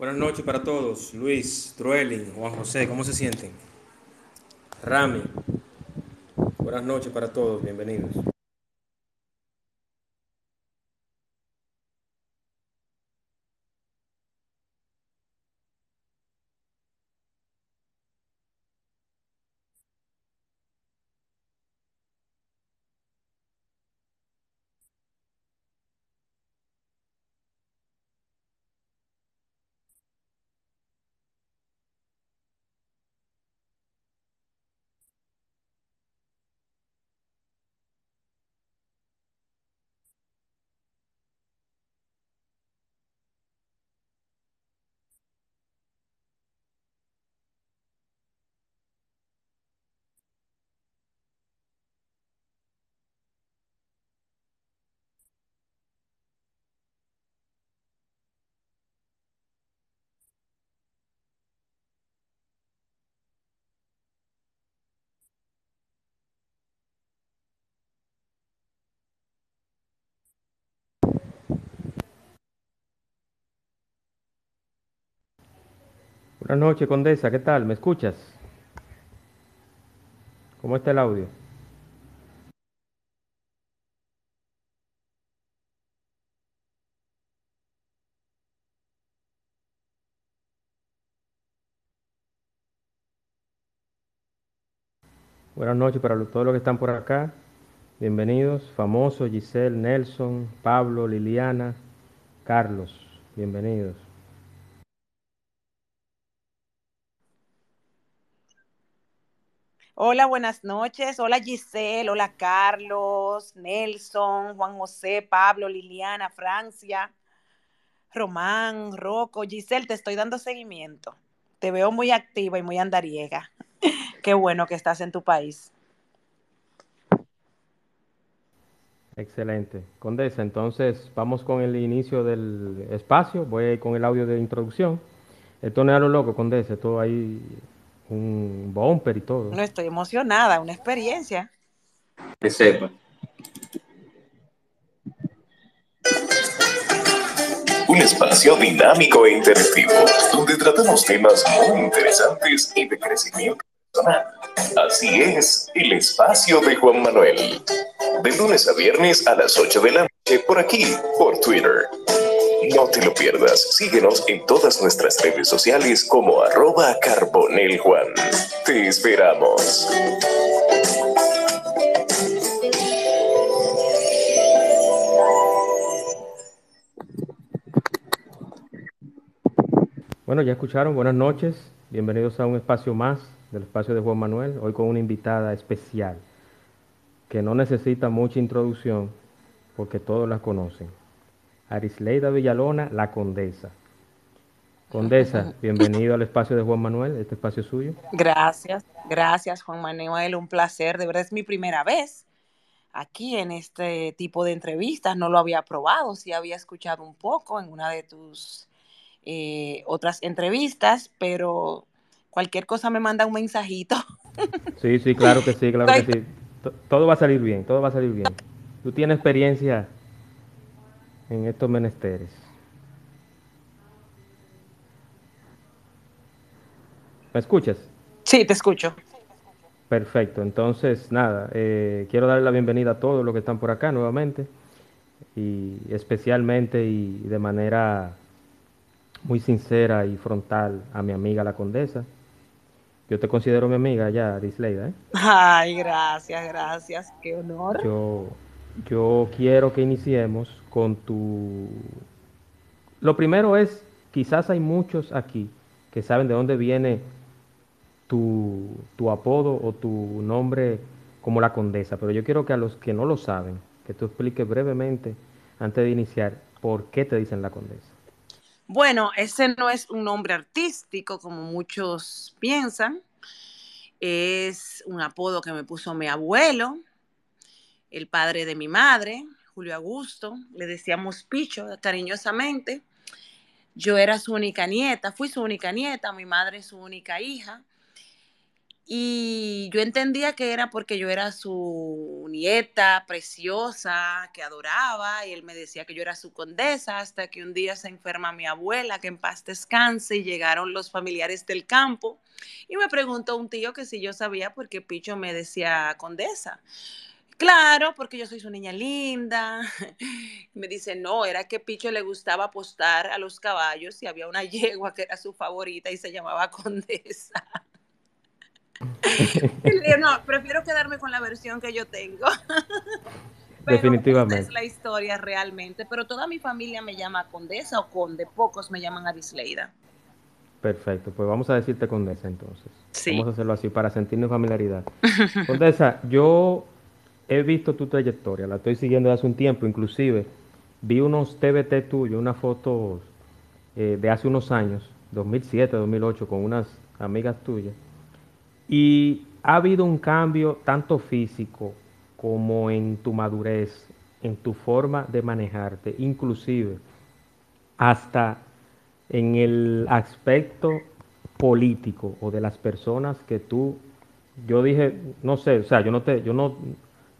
Buenas noches para todos. Luis, Truelin, Juan José, ¿cómo se sienten? Rami, buenas noches para todos, bienvenidos. Buenas noches, Condesa, ¿qué tal? ¿Me escuchas? ¿Cómo está el audio? Buenas noches para todos los que están por acá. Bienvenidos, famoso Giselle, Nelson, Pablo, Liliana, Carlos. Bienvenidos. Hola, buenas noches. Hola Giselle, hola Carlos, Nelson, Juan José, Pablo, Liliana, Francia, Román, Rocco. Giselle, te estoy dando seguimiento. Te veo muy activa y muy andariega. Qué bueno que estás en tu país. Excelente. Condesa, entonces vamos con el inicio del espacio. Voy con el audio de introducción. Esto no es a lo loco, Condesa. Esto ahí un bumper y todo. No estoy emocionada, una experiencia. Que sepa. Un espacio dinámico e interactivo, donde tratamos temas muy interesantes y de crecimiento personal. Así es, el espacio de Juan Manuel. De lunes a viernes a las 8 de la noche por aquí, por Twitter. No te lo pierdas. Síguenos en todas nuestras redes sociales como arroba carboneljuan. Te esperamos. Bueno, ya escucharon, buenas noches. Bienvenidos a un espacio más del espacio de Juan Manuel. Hoy con una invitada especial que no necesita mucha introducción porque todos la conocen. Arisleida Villalona, la condesa. Condesa, bienvenido al espacio de Juan Manuel, este espacio suyo. Gracias, gracias Juan Manuel, un placer, de verdad es mi primera vez aquí en este tipo de entrevistas, no lo había probado, sí había escuchado un poco en una de tus eh, otras entrevistas, pero cualquier cosa me manda un mensajito. Sí, sí, claro que sí, claro que sí. Todo va a salir bien, todo va a salir bien. Tú tienes experiencia en estos menesteres. ¿Me escuchas? Sí, te escucho. Perfecto, entonces nada, eh, quiero darle la bienvenida a todos los que están por acá nuevamente y especialmente y de manera muy sincera y frontal a mi amiga la condesa. Yo te considero mi amiga ya, Disleida. ¿eh? Ay, gracias, gracias, qué honor. Yo, yo quiero que iniciemos con tu... Lo primero es, quizás hay muchos aquí que saben de dónde viene tu, tu apodo o tu nombre como la condesa, pero yo quiero que a los que no lo saben, que tú expliques brevemente, antes de iniciar, por qué te dicen la condesa. Bueno, ese no es un nombre artístico como muchos piensan, es un apodo que me puso mi abuelo, el padre de mi madre, Julio Augusto, le decíamos Picho cariñosamente. Yo era su única nieta, fui su única nieta, mi madre su única hija. Y yo entendía que era porque yo era su nieta preciosa, que adoraba, y él me decía que yo era su condesa, hasta que un día se enferma mi abuela, que en paz descanse, y llegaron los familiares del campo, y me preguntó un tío que si yo sabía por qué Picho me decía condesa. Claro, porque yo soy su niña linda. Me dice, no, era que Picho le gustaba apostar a los caballos y había una yegua que era su favorita y se llamaba Condesa. no, prefiero quedarme con la versión que yo tengo. Definitivamente. es la historia realmente, pero toda mi familia me llama Condesa o Conde, pocos me llaman Arisleida. Perfecto, pues vamos a decirte Condesa entonces. Vamos a hacerlo así para sentirnos familiaridad. Condesa, yo he visto tu trayectoria, la estoy siguiendo desde hace un tiempo, inclusive vi unos TBT tuyos, unas fotos eh, de hace unos años, 2007, 2008, con unas amigas tuyas, y ha habido un cambio tanto físico como en tu madurez, en tu forma de manejarte, inclusive hasta en el aspecto político o de las personas que tú, yo dije, no sé, o sea, yo no te, yo no,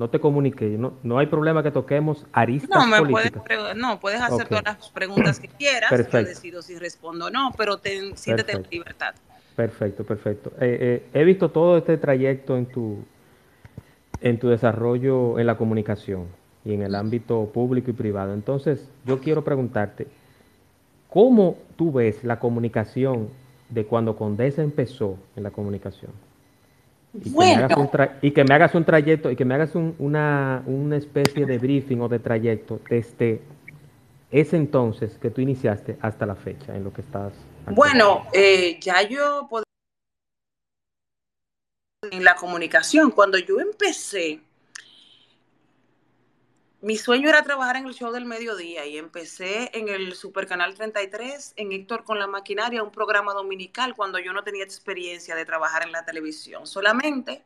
no te comuniqué. No, no hay problema que toquemos aristas no, me políticas. Puedes, no, puedes hacer todas las preguntas que quieras. Perfecto. Yo decido si respondo o no, pero ten, siéntete en libertad. Perfecto, perfecto. Eh, eh, he visto todo este trayecto en tu, en tu desarrollo en la comunicación y en el ámbito público y privado. Entonces, yo quiero preguntarte, ¿cómo tú ves la comunicación de cuando Condesa empezó en la comunicación? Y, bueno. que y que me hagas un trayecto y que me hagas una, una especie de briefing o de trayecto desde ese entonces que tú iniciaste hasta la fecha en lo que estás. Bueno, eh, ya yo en la comunicación, cuando yo empecé, mi sueño era trabajar en el show del mediodía y empecé en el Super Canal 33, en Héctor con la maquinaria, un programa dominical cuando yo no tenía experiencia de trabajar en la televisión, solamente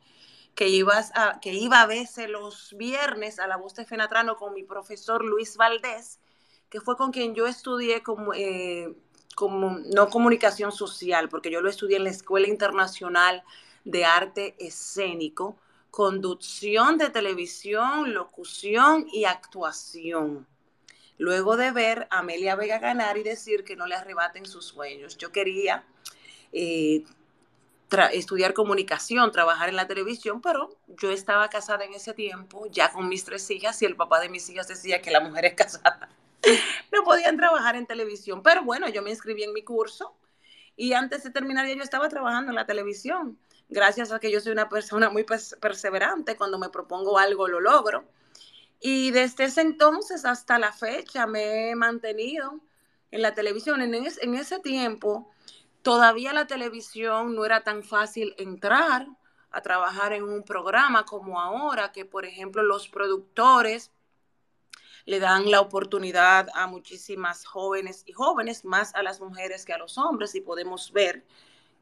que, ibas a, que iba a veces los viernes a la voz de Fenatrano con mi profesor Luis Valdés, que fue con quien yo estudié como, eh, como no comunicación social, porque yo lo estudié en la Escuela Internacional de Arte Escénico conducción de televisión, locución y actuación. Luego de ver a Amelia Vega ganar y decir que no le arrebaten sus sueños. Yo quería eh, estudiar comunicación, trabajar en la televisión, pero yo estaba casada en ese tiempo, ya con mis tres hijas, y el papá de mis hijas decía que las mujeres casadas no podían trabajar en televisión. Pero bueno, yo me inscribí en mi curso y antes de terminar ya yo estaba trabajando en la televisión gracias a que yo soy una persona muy perseverante, cuando me propongo algo lo logro. Y desde ese entonces hasta la fecha me he mantenido en la televisión. En, ese tiempo todavía la televisión no era tan fácil entrar a trabajar en un programa como ahora, que por ejemplo los productores le dan la oportunidad a muchísimas jóvenes y jóvenes, más a las mujeres que a los hombres, y podemos ver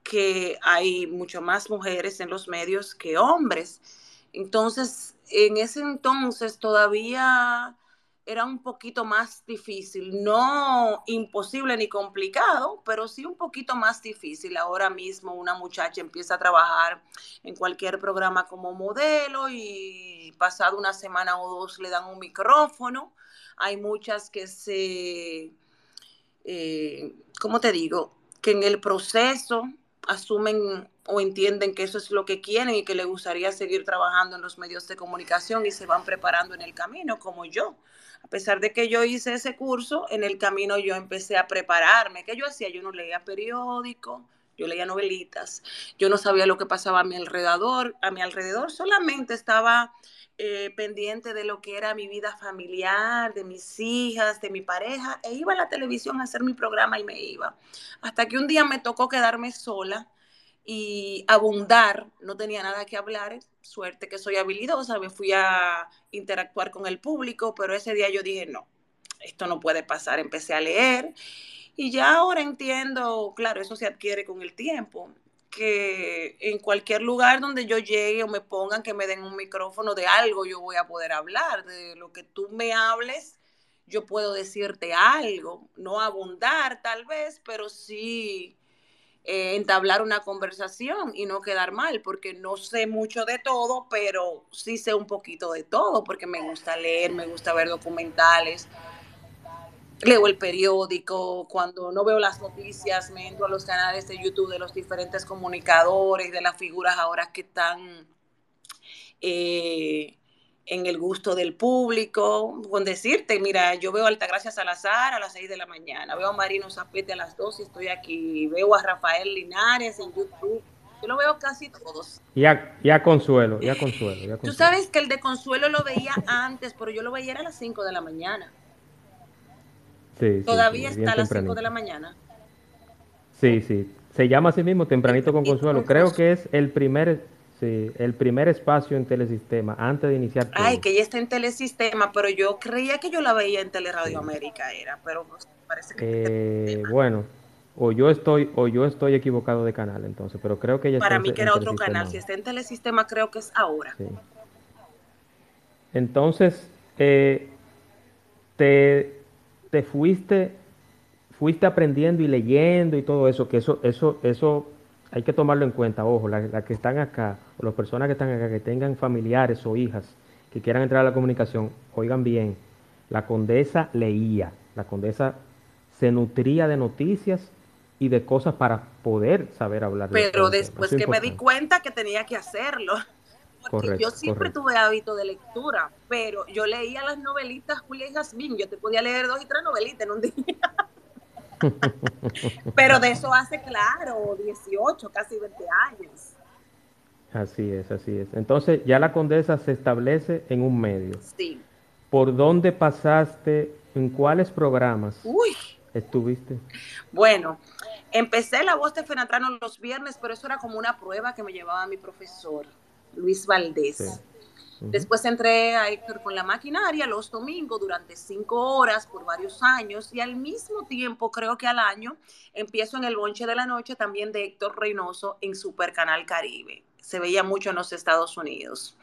que hay mucho más mujeres en los medios que hombres. Entonces, en ese entonces todavía era un poquito más difícil, no imposible ni complicado, pero sí un poquito más difícil. Ahora mismo una muchacha empieza a trabajar en cualquier programa como modelo y pasado una semana o dos le dan un micrófono. Hay muchas que se, eh, ¿cómo te digo? Que en el proceso asumen o entienden que eso es lo que quieren y que les gustaría seguir trabajando en los medios de comunicación y se van preparando en el camino, como yo. A pesar de que yo hice ese curso, en el camino yo empecé a prepararme. ¿Qué yo hacía? Yo no leía periódico, yo leía novelitas, yo no sabía lo que pasaba a mi alrededor, a mi alrededor solamente estaba eh, pendiente de lo que era mi vida familiar, de mis hijas, de mi pareja, e iba a la televisión a hacer mi programa y me iba. Hasta que un día me tocó quedarme sola y abundar, no tenía nada que hablar, suerte que soy habilidosa, me fui a interactuar con el público, pero ese día yo dije, no, esto no puede pasar, empecé a leer y ya ahora entiendo, claro, eso se adquiere con el tiempo, que en cualquier lugar donde yo llegue o me pongan que me den un micrófono de algo, yo voy a poder hablar. De lo que tú me hables, yo puedo decirte algo. No abundar tal vez, pero sí eh, entablar una conversación y no quedar mal, porque no sé mucho de todo, pero sí sé un poquito de todo, porque me gusta leer, me gusta ver documentales, leo el periódico, cuando no veo las noticias, me entro a los canales de YouTube de los diferentes comunicadores, de las figuras ahora que están... Eh, en el gusto del público, con decirte, mira, yo veo a Altagracia Salazar a las 6 de la mañana, veo a Marino Zapete a las 2 y estoy aquí, veo a Rafael Linares en YouTube, yo lo veo casi todos. Ya, ya Consuelo, ya Consuelo, ya Consuelo. Tú sabes que el de Consuelo lo veía antes, pero yo lo veía a las 5 de la mañana. Sí, Todavía sí, está a las 5 de la mañana. Sí, sí. Se llama así mismo Tempranito con Consuelo. Creo que es el primer Sí, el primer espacio en Telesistema, antes de iniciar. Todo. Ay, que ya está en Telesistema, pero yo creía que yo la veía en Teleradio. América, era, pero parece que. Eh, bueno, o yo estoy, o yo estoy equivocado de canal, entonces, pero creo que ya Para está mí que era otro canal, si está en Telesistema, creo que es ahora. Entonces, eh, te, te fuiste, fuiste aprendiendo y leyendo y todo eso, que eso, eso, eso hay que tomarlo en cuenta, ojo, las la que están acá, o las personas que están acá, que tengan familiares o hijas que quieran entrar a la comunicación, oigan bien, la condesa leía, la condesa se nutría de noticias y de cosas para poder saber hablar. Pero de después que me di cuenta que tenía que hacerlo. Porque correcto, yo siempre correcto. tuve hábito de lectura, pero yo leía las novelitas Julia y Jazmín, yo te podía leer dos y tres novelitas en un día. Pero de eso hace, claro, 18, casi 20 años. Así es, así es. Entonces ya la condesa se establece en un medio. Sí. ¿Por dónde pasaste? ¿En cuáles programas Uy. estuviste? Bueno, empecé la voz de Fenatrano los viernes, pero eso era como una prueba que me llevaba mi profesor, Luis Valdés. Sí. Después entré a Héctor con la maquinaria los domingos durante cinco horas por varios años y al mismo tiempo, creo que al año, empiezo en el bonche de la noche también de Héctor Reynoso en Super Canal Caribe. Se veía mucho en los Estados Unidos.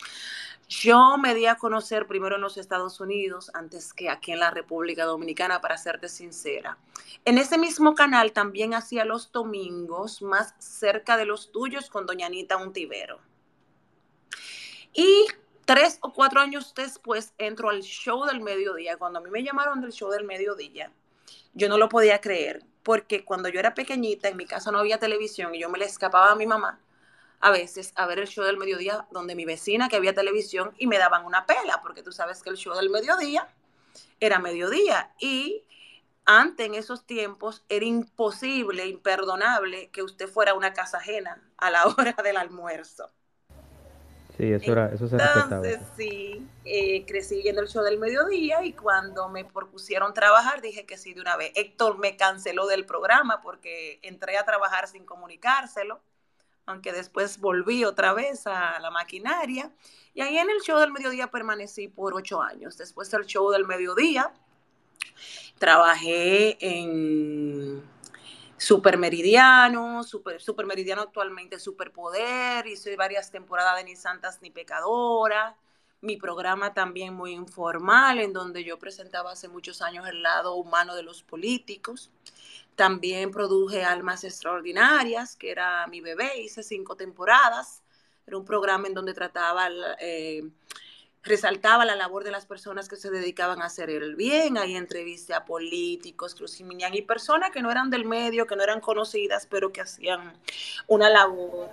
Yo me di a conocer primero en los Estados Unidos antes que aquí en la República Dominicana, para serte sincera. En ese mismo canal también hacía los domingos más cerca de los tuyos con Doña Anita Untivero. Y tres o cuatro años después entro al show del mediodía. Cuando a mí me llamaron del show del mediodía, yo no lo podía creer, porque cuando yo era pequeñita, en mi casa no había televisión y yo me le escapaba a mi mamá a veces a ver el show del mediodía donde mi vecina que había televisión y me daban una pela, porque tú sabes que el show del mediodía era mediodía y antes en esos tiempos era imposible, imperdonable que usted fuera a una casa ajena a la hora del almuerzo. Sí, eso, era, eso se Entonces, sí, eh, crecí viendo el show del mediodía y cuando me propusieron trabajar dije que sí de una vez. Héctor me canceló del programa porque entré a trabajar sin comunicárselo, aunque después volví otra vez a la maquinaria. Y ahí en el show del mediodía permanecí por ocho años. Después del show del mediodía, trabajé en Super Meridiano, Super, Super Meridiano actualmente Superpoder, hice varias temporadas de Ni Santas ni Pecadora, mi programa también muy informal, en donde yo presentaba hace muchos años el lado humano de los políticos. También produje Almas Extraordinarias, que era mi bebé, hice cinco temporadas. Era un programa en donde trataba eh, resaltaba la labor de las personas que se dedicaban a hacer el bien. Ahí entrevisté a políticos, cruciminian y personas que no eran del medio, que no eran conocidas, pero que hacían una labor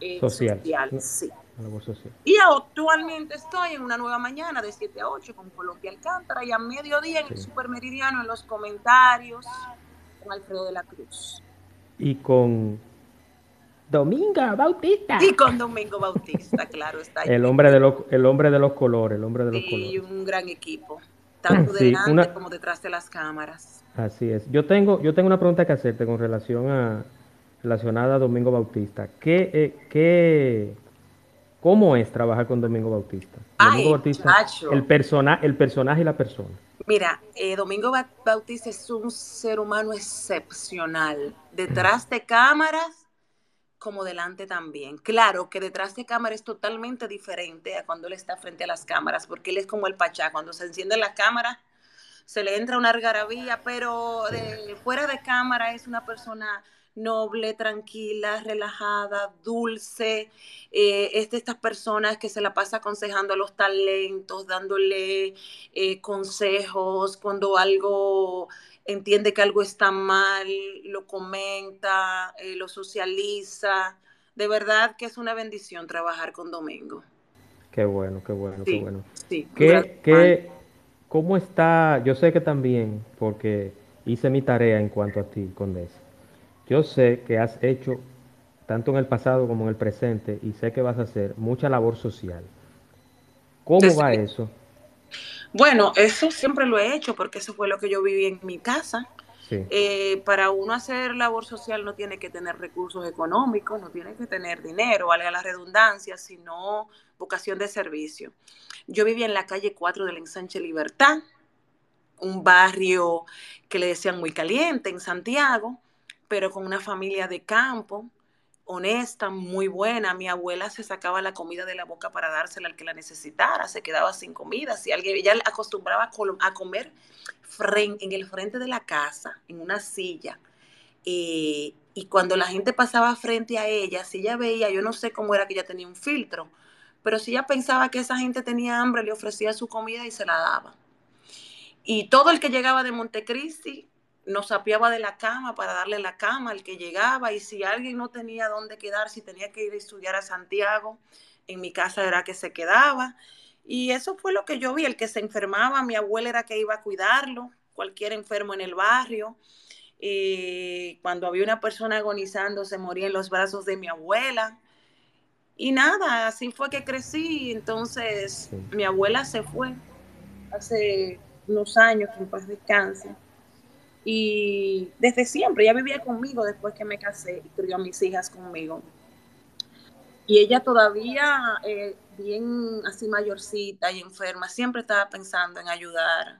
eh, social. social sí. Labor social. Y actualmente estoy en una nueva mañana de 7 a 8 con Colombia Alcántara y a mediodía en sí. el Supermeridiano en los comentarios con Alfredo de la Cruz. Y con Domingo Bautista. Y con Domingo Bautista, claro, está ahí. El hombre de los, el hombre de los colores, el hombre de los sí, colores. Y un gran equipo, tanto sí, delante una... como detrás de las cámaras. Así es. Yo tengo, yo tengo una pregunta que hacerte con relación a relacionada a Domingo Bautista. ¿Qué, eh, qué, cómo es trabajar con Domingo Bautista? Ay, Domingo Bautista, chacho. el persona, el personaje y la persona. Mira, eh, Domingo Bautista es un ser humano excepcional. Detrás de cámaras como delante también. Claro que detrás de cámara es totalmente diferente a cuando él está frente a las cámaras, porque él es como el pachá, cuando se enciende la cámara se le entra una algarabía, pero de, fuera de cámara es una persona noble, tranquila, relajada, dulce. Eh, es de estas personas que se la pasa aconsejando a los talentos, dándole eh, consejos cuando algo entiende que algo está mal, lo comenta, eh, lo socializa. De verdad que es una bendición trabajar con Domingo. Qué bueno, qué bueno, qué bueno. Sí, ¿Qué, qué, ¿Cómo está? Yo sé que también, porque hice mi tarea en cuanto a ti, Condesa. Yo sé que has hecho, tanto en el pasado como en el presente, y sé que vas a hacer mucha labor social. ¿Cómo va eso? Bueno, eso siempre lo he hecho porque eso fue lo que yo viví en mi casa. Eh, para uno hacer labor social no tiene que tener recursos económicos, no tiene que tener dinero, valga la redundancia, sino vocación de servicio. Yo vivía en la calle 4 del Ensanche Libertad, un barrio que le decían muy caliente en Santiago, pero con una familia de campo, honesta, muy buena. Mi abuela se sacaba la comida de la boca para dársela al que la necesitara, se quedaba sin comida. Si alguien, ella acostumbraba a comer en el frente de la casa, en una silla. Eh, y cuando la gente pasaba frente a ella, si ella veía, yo no sé cómo era que ella tenía un filtro, pero si ella pensaba que esa gente tenía hambre, le ofrecía su comida y se la daba. Y todo el que llegaba de Montecristi nos apiaba de la cama para darle la cama al que llegaba y si alguien no tenía dónde quedar, si tenía que ir a estudiar a Santiago, en mi casa era que se quedaba. Y eso fue lo que yo vi, el que se enfermaba, mi abuela era que iba a cuidarlo, cualquier enfermo en el barrio. Y cuando había una persona agonizando, se moría en los brazos de mi abuela. Y nada, así fue que crecí. Entonces, mi abuela se fue hace unos años, que en paz descanse y desde siempre, ella vivía conmigo después que me casé y crió a mis hijas conmigo. Y ella todavía, eh, bien así mayorcita y enferma, siempre estaba pensando en ayudar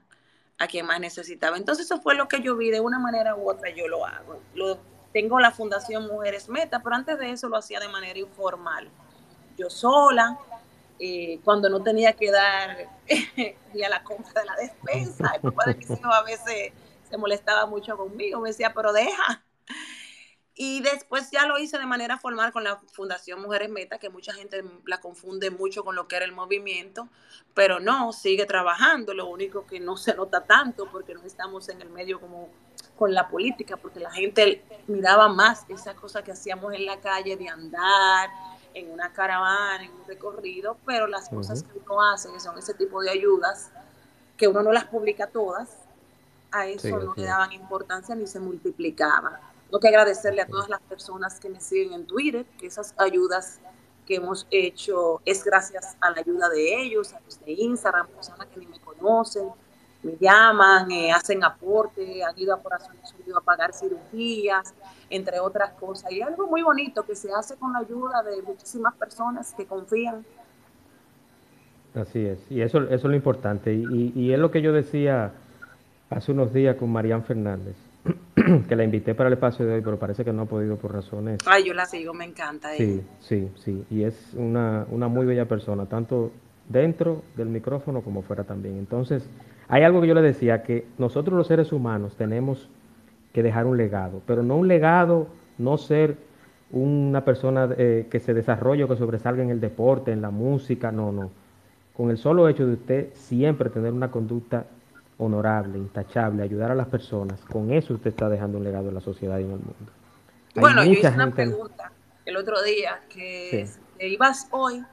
a quien más necesitaba. Entonces eso fue lo que yo vi, de una manera u otra yo lo hago. Tengo la Fundación Mujeres Meta, pero antes de eso lo hacía de manera informal. Yo sola, eh, cuando no tenía que dar ni a la compra de la despensa, el papá de mis hijos a veces se molestaba mucho conmigo, me decía, pero deja. Y después ya lo hice de manera formal con la Fundación Mujeres Meta, que mucha gente la confunde mucho con lo que era el movimiento, pero no, sigue trabajando, lo único que no se nota tanto porque no estamos en el medio como con la política, porque la gente miraba más esa cosa que hacíamos en la calle de andar en una caravana, en un recorrido, pero las cosas que uno hace, que son ese tipo de ayudas, que uno no las publica todas, a eso no le daban importancia ni se multiplicaba. Tengo que agradecerle a todas las personas que me siguen en Twitter, que esas ayudas que hemos hecho es gracias a la ayuda de ellos, a los de Instagram, personas que ni me conocen, me llaman, eh, hacen aporte, han ido a corazones a pagar cirugías, entre otras cosas. Y algo muy bonito que se hace con la ayuda de muchísimas personas que confían. Así es, y eso, eso es lo importante. Y, y es lo que yo decía hace unos días con Marian Fernández, que la invité para el espacio de hoy, pero parece que no ha podido por razones. Ay, yo la sigo, me encanta. Sí, sí, sí. Y es una, una muy bella persona, tanto dentro del micrófono como fuera también. Entonces, hay algo que yo le decía, que nosotros los seres humanos tenemos que dejar un legado, pero no un legado, no ser una persona eh, que se desarrolle o que sobresalga en el deporte, en la música, no, no. Con el solo hecho de usted siempre tener una conducta honorable, intachable, ayudar a las personas, con eso usted está dejando un legado en la sociedad y en el mundo. bueno, yo hice una pregunta el otro día, que te ibas hoy,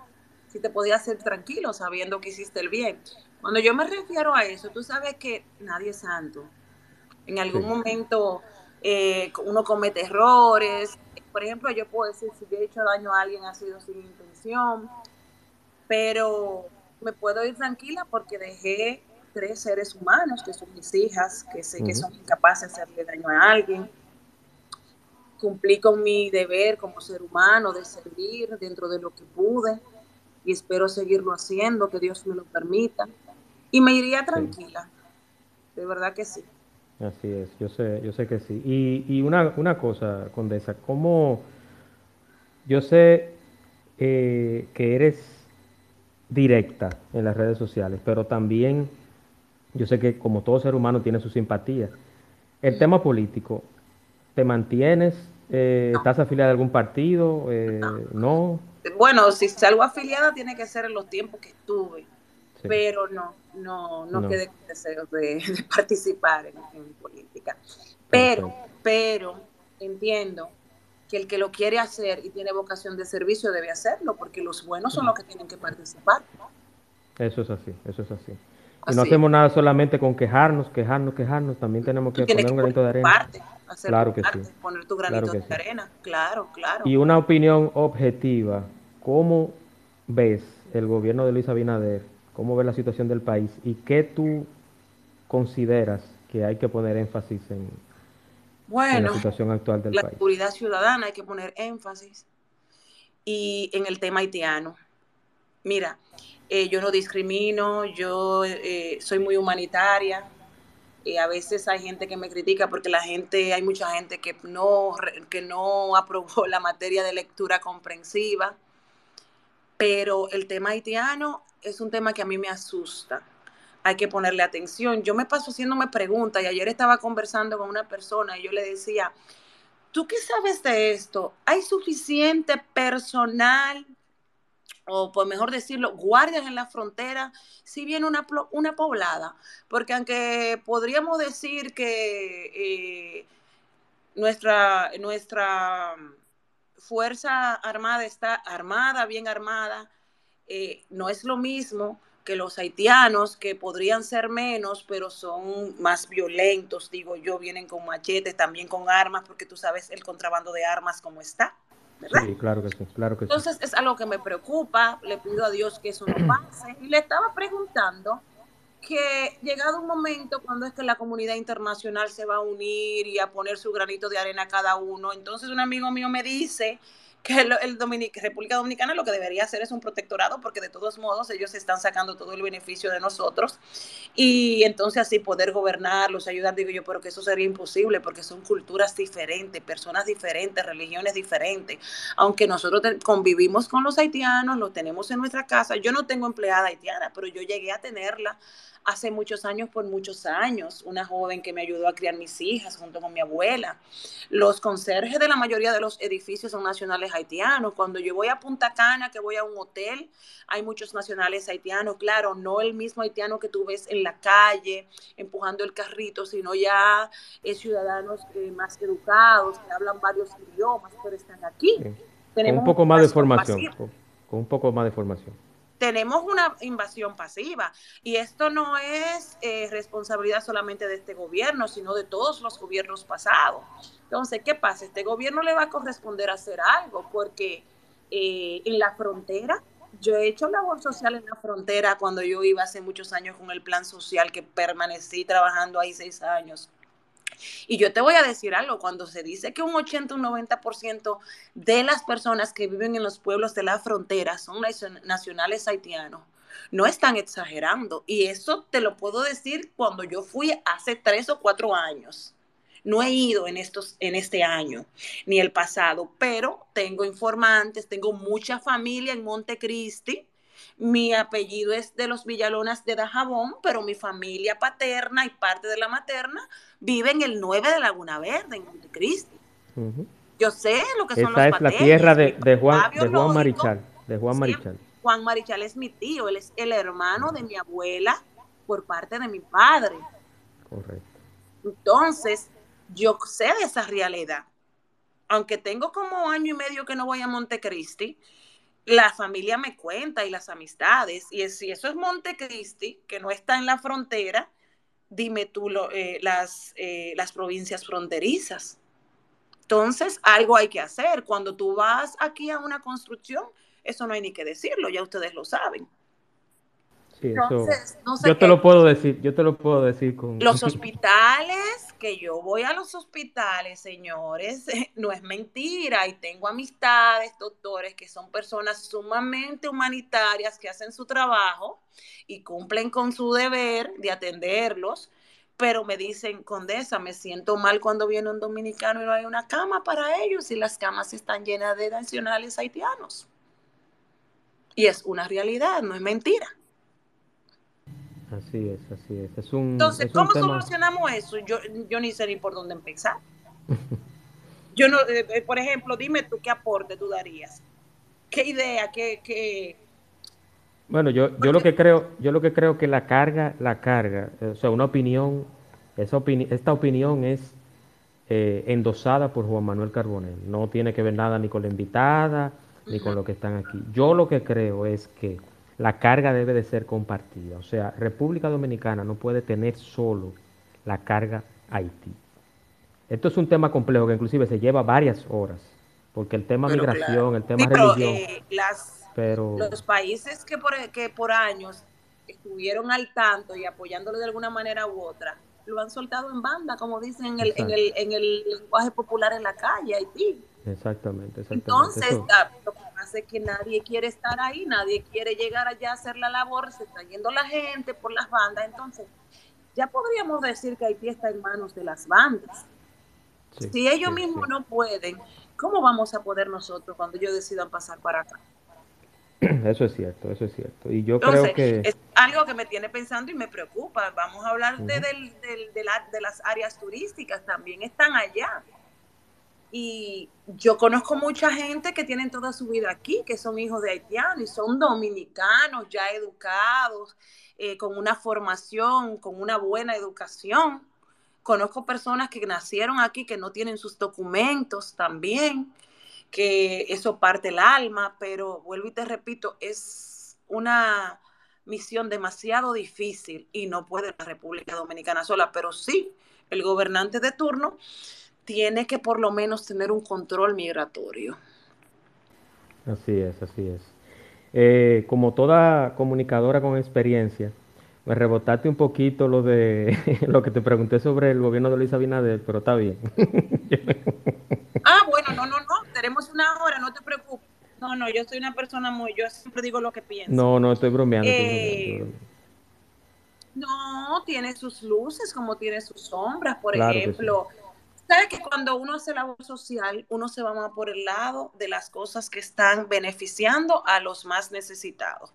si te podías ser tranquilo sabiendo que hiciste el bien. Cuando yo me refiero a eso, tú sabes que nadie es santo. En algún momento eh, uno comete errores. Por ejemplo, yo puedo decir, si he hecho daño a alguien ha sido sin intención, pero me puedo ir tranquila porque dejé tres seres humanos, que son mis hijas, que sé que son incapaces de hacerle daño a alguien. Cumplí con mi deber como ser humano de servir dentro de lo que pude y espero seguirlo haciendo, que Dios me lo permita. Y me iría tranquila, de verdad que sí. Así es, yo sé, yo sé que sí. Y, y una, una, cosa, Condesa, ¿cómo yo sé eh, que eres directa en las redes sociales, pero también yo sé que como todo ser humano tiene su simpatía. El tema político, ¿te mantienes Eh, ¿Estás afiliada a algún partido? Eh, no. Bueno, si salgo afiliada tiene que ser en los tiempos que estuve, pero no, no, no, quedé con deseos de, participar en, política. Pero, pero entiendo que el que lo quiere hacer y tiene vocación de servicio debe hacerlo, porque los buenos son los que tienen que participar. Eso es así, eso es así. Y no hacemos nada solamente con quejarnos, quejarnos, quejarnos, también tenemos que poner un granito de arena. claro que sí. Poner tu granito de arena, claro, claro. Y una opinión objetiva, ¿cómo ves el gobierno de Luis Abinader? ¿Cómo ves la situación del país? ¿Y qué tú consideras que hay que poner énfasis en, bueno, la situación actual del país? La seguridad ciudadana hay que poner énfasis. Y en el tema haitiano. Mira, eh, yo no discrimino, yo eh, soy muy humanitaria. y a veces hay gente que me critica porque la gente, hay mucha gente que no, que no aprobó la materia de lectura comprensiva. Pero el tema haitiano es un tema que a mí me asusta. Hay que ponerle atención. Yo me paso haciéndome preguntas y ayer estaba conversando con una persona y yo le decía, ¿tú qué sabes de esto? ¿Hay suficiente personal o por mejor decirlo, guardias en la frontera, si bien una, una poblada, porque aunque podríamos decir que eh, nuestra, nuestra Fuerza Armada está armada, bien armada, eh, no es lo mismo que los haitianos, que podrían ser menos, pero son más violentos, digo yo, vienen con machetes, también con armas, porque tú sabes el contrabando de armas como está. Sí, claro que sí, claro que Entonces es algo que me preocupa, le pido a Dios que eso no pase. Y le estaba preguntando que llegado un momento cuando es que la comunidad internacional se va a unir y a poner su granito de arena cada uno, entonces un amigo mío me dice que el, el República Dominicana lo que debería hacer es un protectorado porque de todos modos ellos están sacando todo el beneficio de nosotros y entonces así poder gobernarlos, ayudar, digo yo, pero que eso sería imposible porque son culturas diferentes, personas diferentes, religiones diferentes. Aunque nosotros convivimos con los haitianos, los tenemos en nuestra casa, yo no tengo empleada haitiana, pero yo llegué a tenerla hace muchos años, por muchos años, una joven que me ayudó a criar mis hijas junto con mi abuela. Los conserjes de la mayoría de los edificios son nacionales haitianos. Cuando yo voy a Punta Cana, que voy a un hotel, hay muchos nacionales haitianos, claro, no el mismo haitiano que tú ves en la calle empujando el carrito, sino ya es ciudadanos eh, más educados, que hablan varios idiomas, pero están aquí. con un poco más de formación, con un poco más de formación tenemos una invasión pasiva y esto no es eh, responsabilidad solamente de este gobierno, sino de todos los gobiernos pasados. Entonces, ¿qué pasa? Este gobierno le va a corresponder hacer algo porque eh, en la frontera, yo he hecho labor social en la frontera cuando yo iba hace muchos años con el plan social que permanecí trabajando ahí seis años. Y yo te voy a decir algo, cuando se dice que un 80, un 90% de las personas que viven en los pueblos de la frontera son nacionales haitianos, no están exagerando. Y eso te lo puedo decir cuando yo fui hace tres o cuatro años. No he ido en, estos, en este año ni el pasado, pero tengo informantes, tengo mucha familia en Montecristi mi apellido es de los Villalonas de Dajabón, pero mi familia paterna y parte de la materna vive en el 9 de Laguna Verde, en Montecristi. Yo sé lo que son los es la tierra de, Juan, de Juan Marichal. De Juan Marichal. Juan Marichal es mi tío, él es el hermano de mi abuela por parte de mi padre. Correcto. Entonces, yo sé de esa realidad. Aunque tengo como año y medio que no voy a Montecristi, la familia me cuenta y las amistades. Y si eso es Montecristi, que no está en la frontera, dime tú eh, las, eh, las provincias fronterizas. Entonces, algo hay que hacer. Cuando tú vas aquí a una construcción, eso no hay ni que decirlo, ya ustedes lo saben. Sí, eso, yo te lo puedo decir, yo te lo puedo decir con... Los hospitales que yo voy a los hospitales, señores, no es mentira. Y tengo amistades, doctores, que son personas sumamente humanitarias que hacen su trabajo y cumplen con su deber de atenderlos. Pero me dicen, Condesa, me siento mal cuando viene un dominicano y no hay una cama para ellos y las camas están llenas de nacionales haitianos. Y es una realidad, no es mentira. Así es, así es. es un, Entonces, ¿cómo solucionamos eso? Yo, yo ni sé ni por dónde empezar. Yo no, eh, eh, por ejemplo, dime tú qué aporte tú darías. ¿Qué idea? ¿Qué, qué... Bueno, yo, yo lo que creo, yo lo que creo que la carga, la carga, o sea, una opinión, esa esta opinión es eh, endosada por Juan Manuel Carbonell. No tiene que ver nada ni con la invitada, ni con lo que están aquí. Yo lo que creo es que la carga debe de ser compartida. O sea, República Dominicana no puede tener solo la carga Haití. Esto es un tema complejo que inclusive se lleva varias horas, porque el tema migración, el tema religión... Eh, pero, Los países que por, que por años estuvieron al tanto y apoyándolo de alguna manera u otra, lo han soltado en banda, como dicen en el, en el, en el lenguaje popular en la calle, Haití. Exactamente, exactamente. Entonces, lo que nadie quiere estar ahí, nadie quiere llegar allá a hacer la labor, se está yendo la gente por las bandas, entonces ya podríamos decir que Haití está en manos de las bandas. si ellos mismos no pueden, ¿cómo vamos a poder nosotros cuando ellos decidan pasar para acá? Eso es cierto, eso es cierto. Y yo creo que... Es algo que me tiene pensando y me preocupa. Vamos a hablar de, de, la, de las áreas turísticas, también están allá. Y yo conozco mucha gente que tienen toda su vida aquí, que son hijos de haitianos y son dominicanos ya educados, eh, con una formación, con una buena educación. Conozco personas que nacieron aquí, que no tienen sus documentos también, que eso parte el alma, pero vuelvo y te repito, es una misión demasiado difícil y no puede la República Dominicana sola, pero sí el gobernante de turno tiene que por lo menos tener un control migratorio. Así es, así es. Eh, como toda comunicadora con experiencia, me rebotaste un poquito lo de lo que te pregunté sobre el gobierno de Luis Abinader, pero está bien. ah, bueno, no, no, no, tenemos una hora, no te preocupes. No, no, yo soy una persona muy, yo siempre digo lo que pienso. No, no, estoy bromeando. Eh, no, tiene sus luces como tiene sus sombras, por ejemplo. ¿Sabes que cuando uno hace labor social, uno se va más por el lado de las cosas que están beneficiando a los más necesitados?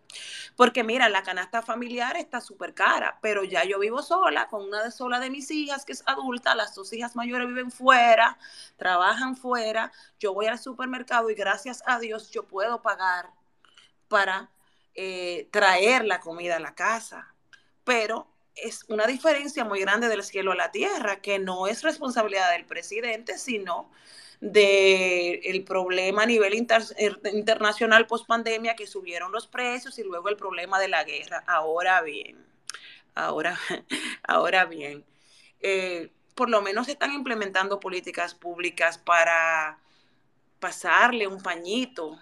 Porque mira, la canasta familiar está súper cara, pero ya yo vivo sola, con una de sola de mis hijas que es adulta, las dos hijas mayores viven fuera, trabajan fuera, yo voy al supermercado y gracias a Dios yo puedo pagar para eh, traer la comida a la casa. Pero es una diferencia muy grande del cielo a la tierra, que no es responsabilidad del presidente, sino del problema a nivel internacional post pandemia que subieron los precios y luego el problema de la guerra. Ahora bien, ahora, ahora bien, eh, por lo menos se están implementando políticas públicas para pasarle un pañito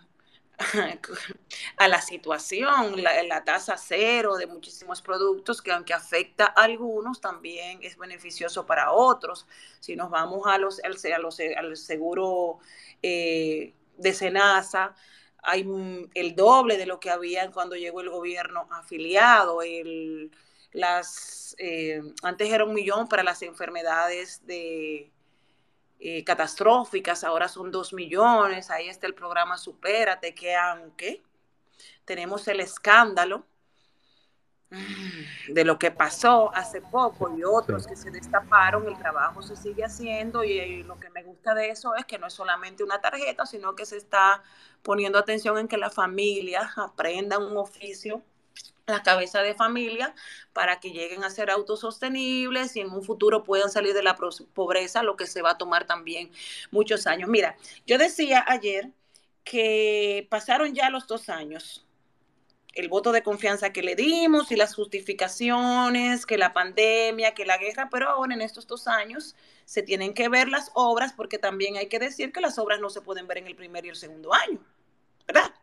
a la situación, la, tasa cero de muchísimos productos que aunque afecta a algunos, también es beneficioso para otros. Si nos vamos a al, al seguro eh, de Senasa, hay el doble de lo que había cuando llegó el gobierno afiliado. El, las, eh, antes era un millón para las enfermedades de eh, catastróficas, ahora son dos millones, ahí está el programa Supérate, que aunque tenemos el escándalo mm, de lo que pasó hace poco y otros que se destaparon, el trabajo se sigue haciendo y, y, lo que me gusta de eso es que no es solamente una tarjeta, sino que se está poniendo atención en que las familias aprendan un oficio la cabeza de familia para que lleguen a ser autosostenibles y en un futuro puedan salir de la pobreza, lo que se va a tomar también muchos años. Mira, yo decía ayer que pasaron ya los dos años, el voto de confianza que le dimos y las justificaciones, que la pandemia, que la guerra, pero ahora en estos dos años se tienen que ver las obras porque también hay que decir que las obras no se pueden ver en el primer y el segundo año, ¿verdad?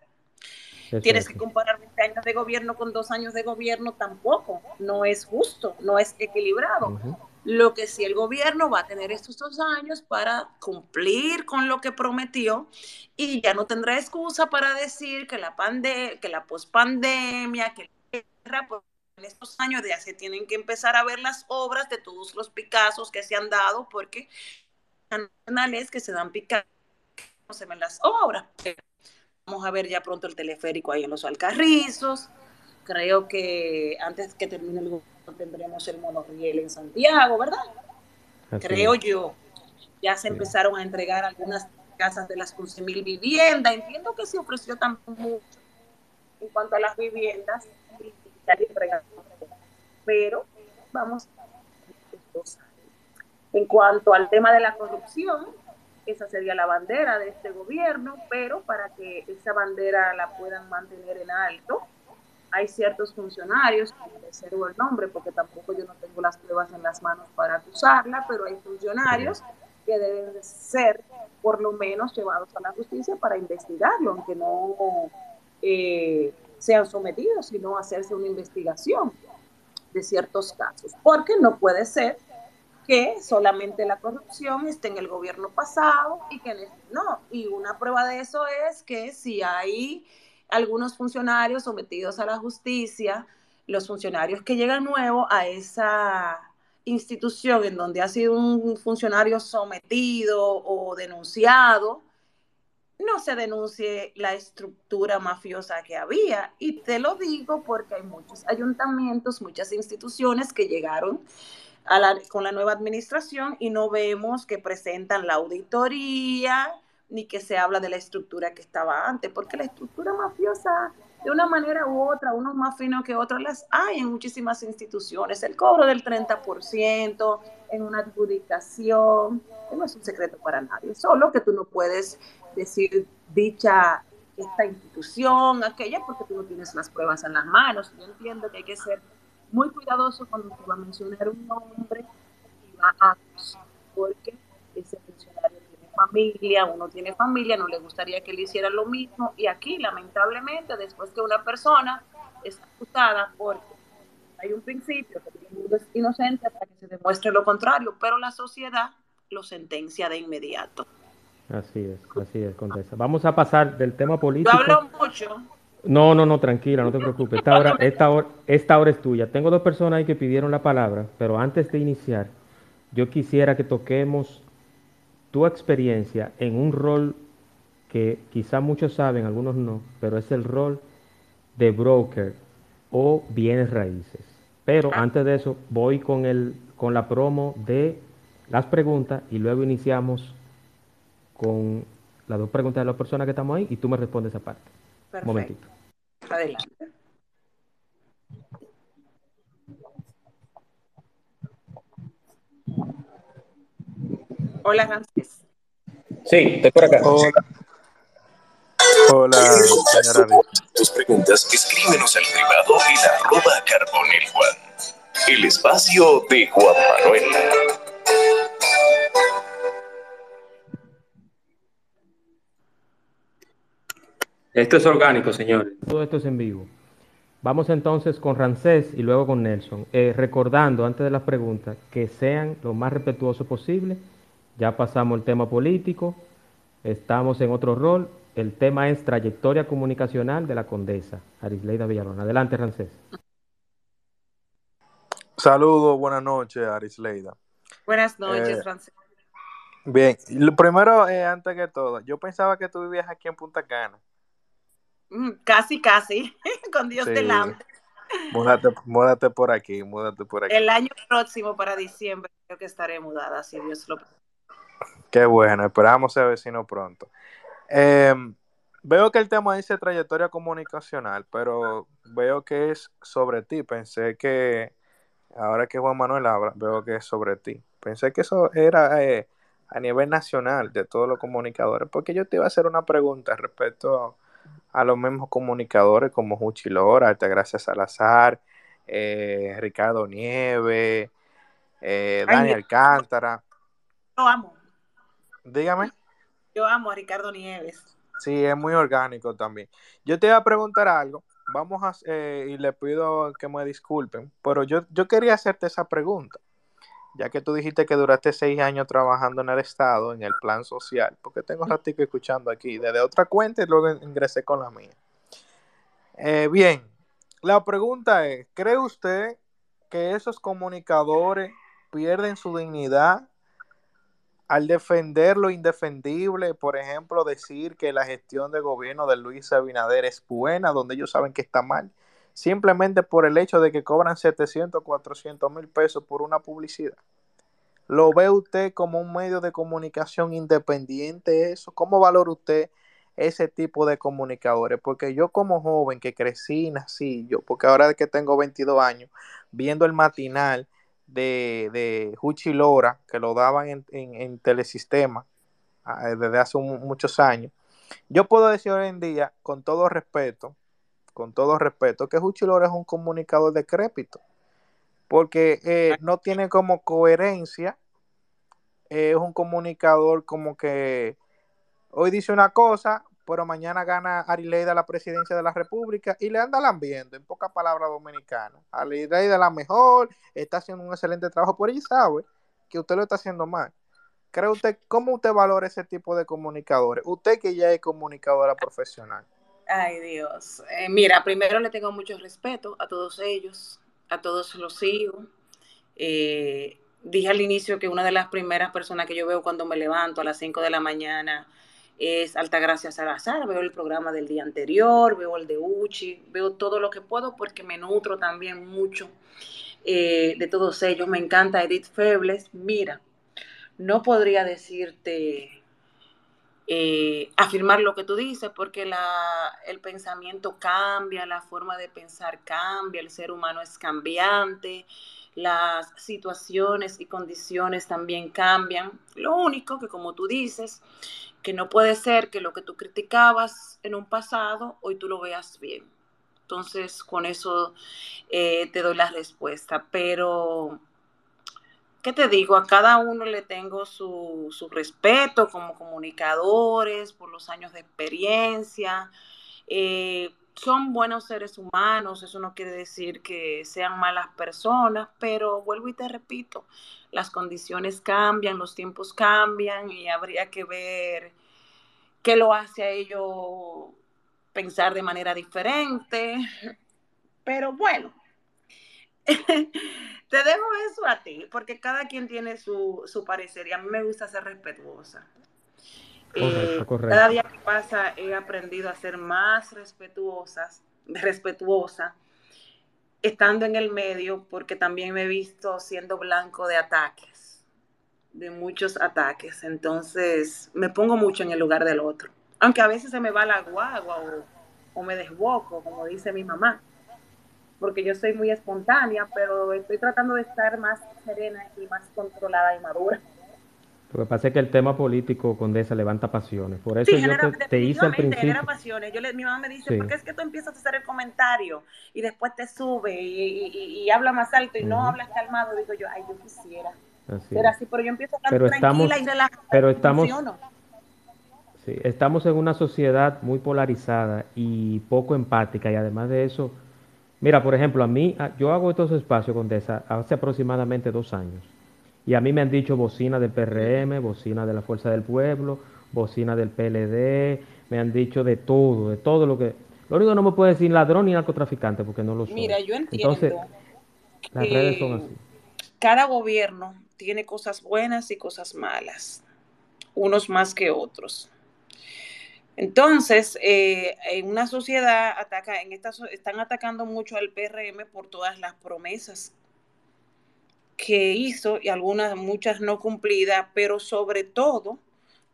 Tienes que comparar 20 años de gobierno con dos años de gobierno tampoco. No es justo, no es equilibrado. Lo que sí el gobierno va a tener estos dos años para cumplir con lo que prometió y ya no tendrá excusa para decir que la pandemia, que la pospandemia, que la guerra, pues, en estos años ya se tienen que empezar a ver las obras de todos los picazos que se han dado porque canales que se dan picazos no se ven las obras. Vamos a ver ya pronto el teleférico ahí en los Alcarrizos. Creo que antes que termine el gobierno tendremos el monorriel en Santiago, ¿verdad? Creo yo. ya se empezaron a entregar algunas casas de las 11.000 viviendas. Entiendo que se ofreció también mucho en cuanto a las viviendas, pero vamos en cuanto al tema de la corrupción, esa sería la bandera de este gobierno, pero para que esa bandera la puedan mantener en alto, hay ciertos funcionarios, sé el nombre porque tampoco yo no tengo las pruebas en las manos para acusarla, pero hay funcionarios que deben de ser por lo menos llevados a la justicia para investigarlo, aunque no eh, sean sometidos, sino hacerse una investigación de ciertos casos, porque no puede ser que solamente la corrupción esté en el gobierno pasado y que no. Y una prueba de eso es que si hay algunos funcionarios sometidos a la justicia, los funcionarios que llegan nuevos a esa institución en donde ha sido un funcionario sometido o denunciado, no se denuncie la estructura mafiosa que había. Y te lo digo porque hay muchos ayuntamientos, muchas instituciones que llegaron con la nueva administración y no vemos que presentan la auditoría ni que se habla de la estructura que estaba antes, porque la estructura mafiosa, de una manera u otra, unos más finos que otros, las hay en muchísimas instituciones. El cobro del 30% en una adjudicación, no es un secreto para nadie, solo que tú no puedes decir dicha esta institución, aquella, porque tú no tienes las pruebas en las manos. Yo entiendo que hay que ser muy cuidadoso cuando se va a mencionar un nombre y va a porque ese funcionario tiene familia, uno tiene familia, no le gustaría que le hiciera lo mismo. Y aquí, lamentablemente, después que una persona es acusada porque hay un principio que el mundo es inocente hasta que se demuestre lo contrario, pero la sociedad lo sentencia de inmediato. Así es, así es, Condesa. Vamos a pasar del tema político. Yo hablo mucho. No, no, no, tranquila, no te preocupes. Esta hora, esta, hora, esta hora es tuya. Tengo dos personas ahí que pidieron la palabra, pero antes de iniciar, yo quisiera que toquemos tu experiencia en un rol que quizá muchos saben, algunos no, pero es el rol de broker o bienes raíces. Pero antes de eso, voy con, el, con la promo de las preguntas y luego iniciamos con las dos preguntas de las personas que estamos ahí y tú me respondes aparte. Perfecto. Un momentito. Adelante. Hola, Ramsés. Sí, estoy por acá. Hola. Hola, señora. Tus preguntas, escríbenos al privado en arroba carbonel Juan. El espacio de Juan Manuel. Esto es orgánico, señores. Todo esto es en vivo. Vamos entonces con Rancés y luego con Nelson. Eh, recordando antes de las preguntas que sean lo más respetuosos posible. Ya pasamos el tema político. Estamos en otro rol. El tema es trayectoria comunicacional de la condesa, Arisleida Villalón. Adelante, Rancés. Saludos, buenas noches, Arisleida. Buenas noches, eh, Bien, lo primero, eh, antes que todo, yo pensaba que tú vivías aquí en Punta Cana. Mm, casi, casi, con Dios te la Múdate, por aquí, múdate por aquí. El año próximo, para diciembre, creo que estaré mudada, si Dios lo Qué bueno, esperamos ser vecino pronto. Em, veo que el tema dice trayectoria comunicacional, pero veo que es sobre ti. Pensé que, ahora que Juan Manuel habla, veo que es sobre ti. Pensé que eso era eh, a nivel nacional de todos los comunicadores, porque yo te iba a hacer una pregunta respecto a a los mismos comunicadores como Juchi Lora, Altagracia Salazar, eh, Ricardo Nieve, eh, Dani Alcántara. Lo amo. Dígame. Yo amo a Ricardo Nieves. Sí, es muy orgánico también. Yo te iba a preguntar algo. Vamos a, eh, y le pido que me disculpen, pero yo, yo quería hacerte esa pregunta ya que tú dijiste que duraste seis años trabajando en el Estado, en el plan social, porque tengo un ratito escuchando aquí, desde otra cuenta y luego ingresé con la mía. Eh, bien, la pregunta es, ¿cree usted que esos comunicadores pierden su dignidad al defender lo indefendible? Por ejemplo, decir que la gestión de gobierno de Luis Abinader es buena, donde ellos saben que está mal simplemente por el hecho de que cobran 700, 400 mil pesos por una publicidad. ¿Lo ve usted como un medio de comunicación independiente eso? ¿Cómo valora usted ese tipo de comunicadores? Porque yo como joven que crecí, nací, yo, porque ahora que tengo 22 años, viendo el matinal de, de Huchi Lora, que lo daban en, en, Telesistema ah, desde hace muchos años, yo puedo decir hoy en día, con todo respeto, con todo respeto, que Huchi Lora es un comunicador decrépito porque eh, no tiene como coherencia, es un comunicador como que hoy dice una cosa, pero mañana gana Arileida la presidencia de la República y le anda lambiendo, en pocas palabras dominicanas. Arileida la mejor, está haciendo un excelente trabajo, por ella sabe que usted lo está haciendo mal. ¿Cree usted, cómo usted valora ese tipo de comunicadores? Usted que ya es comunicadora profesional. Ay Dios. Eh, mira, primero le tengo mucho respeto a todos ellos a todos los sigo. Eh, dije al inicio que una de las primeras personas que yo veo cuando me levanto a las 5 de la mañana es Altagracia Salazar, veo el programa del día anterior, veo el de Uchi, veo todo lo que puedo porque me nutro también mucho eh, de todos ellos. Me encanta Edith Febles. Mira, no podría decirte eh, afirmar lo que tú dices, porque la, el pensamiento cambia, la forma de pensar cambia, el ser humano es cambiante, las situaciones y condiciones también cambian. Lo único que, como tú dices, que no puede ser que lo que tú criticabas en un pasado, hoy tú lo veas bien. Entonces, con eso eh, te doy la respuesta. Pero ¿qué te digo? A cada uno le tengo su, respeto como comunicadores, por los años de experiencia. Eh, son buenos seres humanos, eso no quiere decir que sean malas personas, pero vuelvo y te repito, las condiciones cambian, los tiempos cambian y habría que ver qué lo hace a ellos pensar de manera diferente. Pero bueno, Te dejo eso a ti, porque cada quien tiene su, parecer y a mí me gusta ser respetuosa. Eh, cada día que pasa he aprendido a ser más respetuosas, respetuosa, estando en el medio, porque también me he visto siendo blanco de ataques, de muchos ataques. Entonces me pongo mucho en el lugar del otro. Aunque a veces se me va la guagua o, o me desboco, como dice mi mamá porque yo soy muy espontánea, pero estoy tratando de estar más serena y más controlada y madura. Lo que pasa es que el tema político, Condesa, levanta pasiones. Por eso yo te, hice al principio. Genera pasiones. Yo mi mamá me dice, ¿por qué es que tú empiezas a hacer el comentario y después te sube y, habla más alto y no hablas calmado? Digo yo, ay, yo quisiera. pero así, pero yo empiezo a hablar pero tranquila y relajada. Pero estamos, sí, estamos en una sociedad muy polarizada y poco empática y además de eso Mira, por ejemplo, a mí, yo hago estos espacios, Condesa, hace aproximadamente dos años. Y a mí me han dicho bocina del PRM, bocina de la Fuerza del Pueblo, bocina del PLD, me han dicho de todo, de todo lo que... Lo único que no me puede decir ladrón ni narcotraficante, porque no lo soy. Mira, yo entiendo Entonces, las redes son así. Cada gobierno tiene cosas buenas y cosas malas, unos más que otros. Entonces, eh, en una sociedad ataca, en esta, están atacando mucho al PRM por todas las promesas que hizo y algunas, muchas no cumplidas, pero sobre todo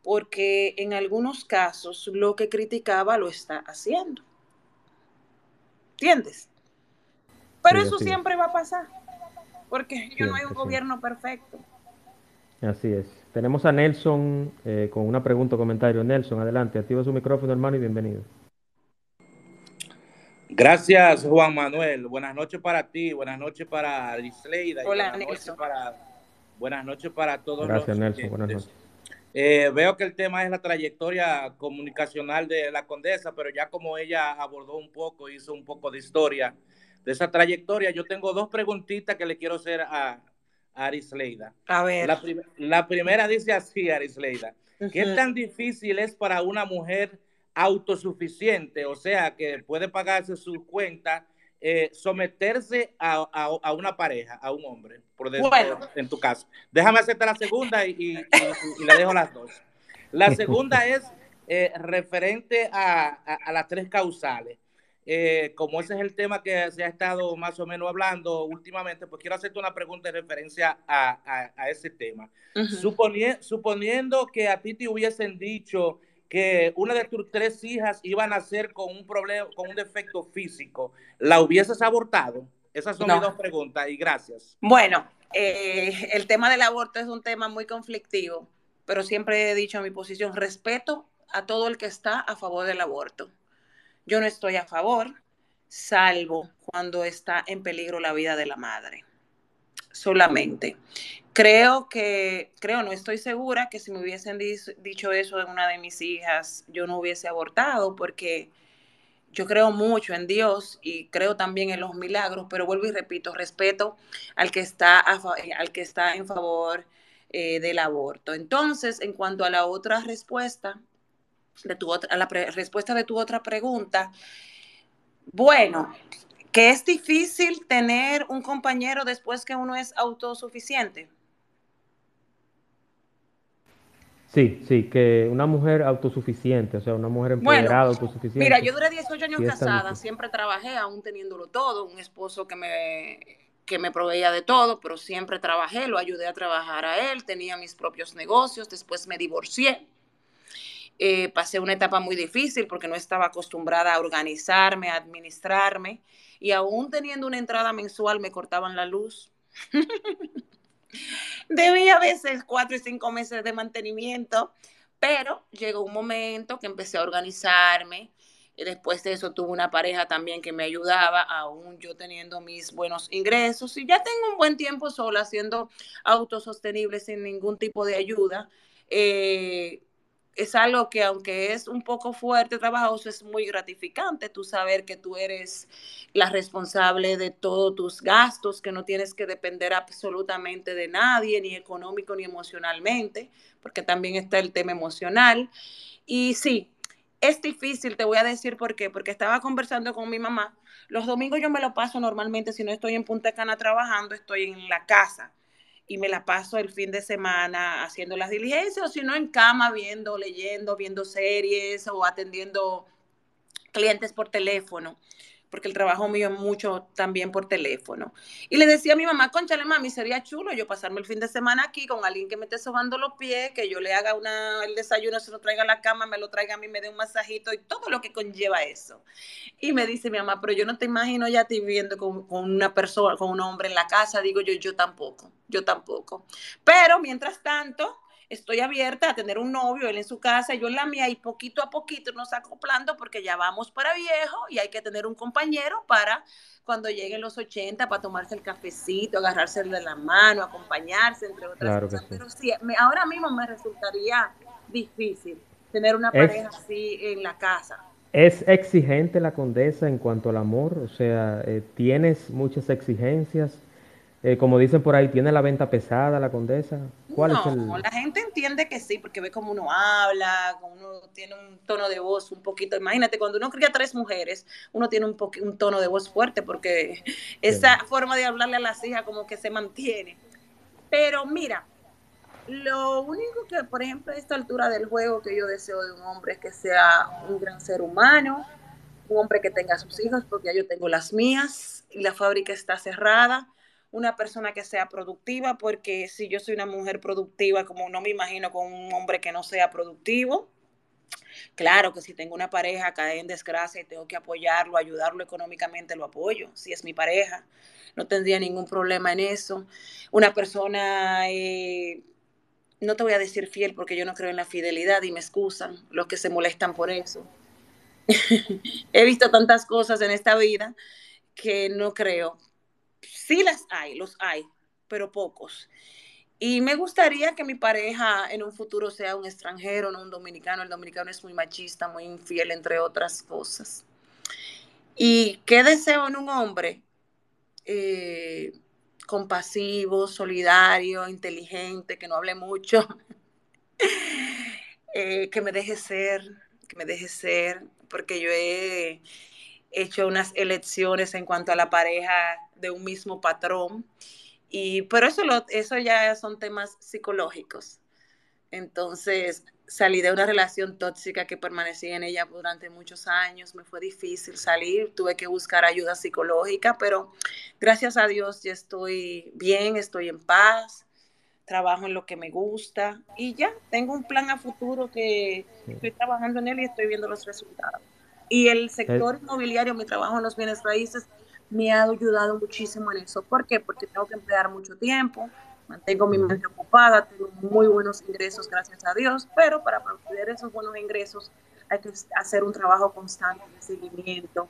porque en algunos casos lo que criticaba lo está haciendo. ¿Entiendes? Pero eso siempre va a pasar, porque yo no hay un gobierno perfecto. Así es. Tenemos a Nelson eh, con una pregunta o comentario. Nelson, adelante, activa su micrófono, hermano, y bienvenido. Gracias, Juan Manuel. Buenas noches para ti, buenas noches para Isleida. Hola, buenas Nelson. Noches para, buenas noches para todos Gracias, Nelson. Buenas noches. Eh, veo que el tema es la trayectoria comunicacional de la condesa, pero ya como ella abordó un poco, hizo un poco de historia de esa trayectoria, yo tengo dos preguntitas que le quiero hacer a, Arisleida. A ver. La, primera dice así, Arisleida. ¿Qué tan difícil es para una mujer autosuficiente, o sea, que puede pagarse su cuenta, eh, someterse a, una pareja, a un hombre, por bueno. en tu caso? Déjame hacerte la segunda y, le dejo las dos. La segunda es eh, referente a, las tres causales. Eh, como ese es el tema que se ha estado más o menos hablando últimamente, pues quiero hacerte una pregunta en referencia a, a, ese tema. suponiendo que a ti te hubiesen dicho que una de tus tres hijas iba a nacer con un problema, con un defecto físico, ¿la hubieses abortado? Esas son mis dos preguntas y gracias. Bueno, eh, el tema del aborto es un tema muy conflictivo, pero siempre he dicho mi posición, respeto a todo el que está a favor del aborto. Yo no estoy a favor, salvo cuando está en peligro la vida de la madre. Solamente. Creo que, creo, no estoy segura que si me hubiesen dicho eso de una de mis hijas, yo no hubiese abortado, porque yo creo mucho en Dios y creo también en los milagros, pero vuelvo y repito, respeto al que está, al que está en favor eh, del aborto. Entonces, en cuanto a la otra respuesta, de tu a la respuesta de tu otra pregunta, bueno, que es difícil tener un compañero después que uno es autosuficiente. Sí, sí, que una mujer autosuficiente, o sea, una mujer empoderada, autosuficiente. Mira, yo duré 18 años casada, siempre trabajé, aún teniéndolo todo, un esposo que me, que me proveía de todo, pero siempre trabajé, lo ayudé a trabajar a él, tenía mis propios negocios, después me divorcié. Eh, pasé una etapa muy difícil porque no estaba acostumbrada a organizarme, a administrarme, y aún teniendo una entrada mensual me cortaban la luz. Debía a veces cuatro y cinco meses de mantenimiento, pero llegó un momento que empecé a organizarme. Y después de eso tuve una pareja también que me ayudaba, aún yo teniendo mis buenos ingresos. Y ya tengo un buen tiempo sola, siendo autosostenible sin ningún tipo de ayuda. Eh, es algo que aunque es un poco fuerte, trabajoso, es muy gratificante tú saber que tú eres la responsable de todos tus gastos, que no tienes que depender absolutamente de nadie, ni económico ni emocionalmente, porque también está el tema emocional. Y sí, es difícil, te voy a decir por qué, porque estaba conversando con mi mamá. Los domingos yo me lo paso normalmente, si no estoy en Punta Cana trabajando, estoy en la casa y me la paso el fin de semana haciendo las diligencias o si no en cama viendo, leyendo, viendo series o atendiendo clientes por teléfono porque el trabajo mío es mucho también por teléfono. Y le decía a mi mamá, conchale mami, sería chulo yo pasarme el fin de semana aquí con alguien que me esté sobando los pies, que yo le haga una, el desayuno, se lo traiga a la cama, me lo traiga a mí, me dé un masajito y todo lo que conlleva eso. Y me dice mi mamá, pero yo no te imagino ya te viviendo con, con una persona, con un hombre en la casa. Digo yo, yo tampoco, yo tampoco. Pero mientras tanto, estoy abierta a tener un novio, él en su casa, yo en la mía, y poquito a poquito nos acoplando porque ya vamos para viejo y hay que tener un compañero para cuando lleguen los 80, para tomarse el cafecito, agarrarse de la mano, acompañarse, entre otras cosas. Pero sí, ahora mismo me resultaría difícil tener una pareja así en la casa. ¿Es exigente la condesa en cuanto al amor? O sea, eh, ¿tienes muchas exigencias? Eh, como dicen por ahí, ¿tiene la venta pesada la condesa? ¿Cuál no, es el... la gente entiende que sí, porque ve cómo uno habla, uno tiene un tono de voz un poquito. Imagínate, cuando uno cría tres mujeres, uno tiene un, un tono de voz fuerte, porque esa forma de hablarle a las hijas como que se mantiene. Pero mira, lo único que, por ejemplo, a esta altura del juego que yo deseo de un hombre es que sea un gran ser humano, un hombre que tenga sus hijos, porque ya yo tengo las mías y la fábrica está cerrada una persona que sea productiva, porque si yo soy una mujer productiva, como no me imagino con un hombre que no sea productivo. Claro que si tengo una pareja cae en desgracia y tengo que apoyarlo, ayudarlo económicamente, lo apoyo. Si es mi pareja, no tendría ningún problema en eso. Una persona, eh, no te voy a decir fiel porque yo no creo en la fidelidad y me excusan los que se molestan por eso. He visto tantas cosas en esta vida que no creo, Sí las hay, los hay, pero pocos. Y me gustaría que mi pareja en un futuro sea un extranjero, no un dominicano. El dominicano es muy machista, muy infiel, entre otras cosas. ¿Y qué deseo en un hombre? Eh, compasivo, solidario, inteligente, que no hable mucho, eh, que me deje ser, que me deje ser, porque yo he hecho unas elecciones en cuanto a la pareja de un mismo patrón. Y, pero eso, lo, eso ya son temas psicológicos. Entonces, salí de una relación tóxica que permanecí en ella durante muchos años, me fue difícil salir, tuve que buscar ayuda psicológica, pero gracias a Dios ya estoy bien, estoy en paz, trabajo en lo que me gusta y ya tengo un plan a futuro que estoy trabajando en él y estoy viendo los resultados. Y el sector inmobiliario, mi trabajo en los bienes raíces, me ha ayudado muchísimo en eso. ¿Por qué? Porque tengo que emplear mucho tiempo, mantengo mi mente ocupada, tengo muy buenos ingresos, gracias a Dios, pero para obtener esos buenos ingresos hay que hacer un trabajo constante de seguimiento,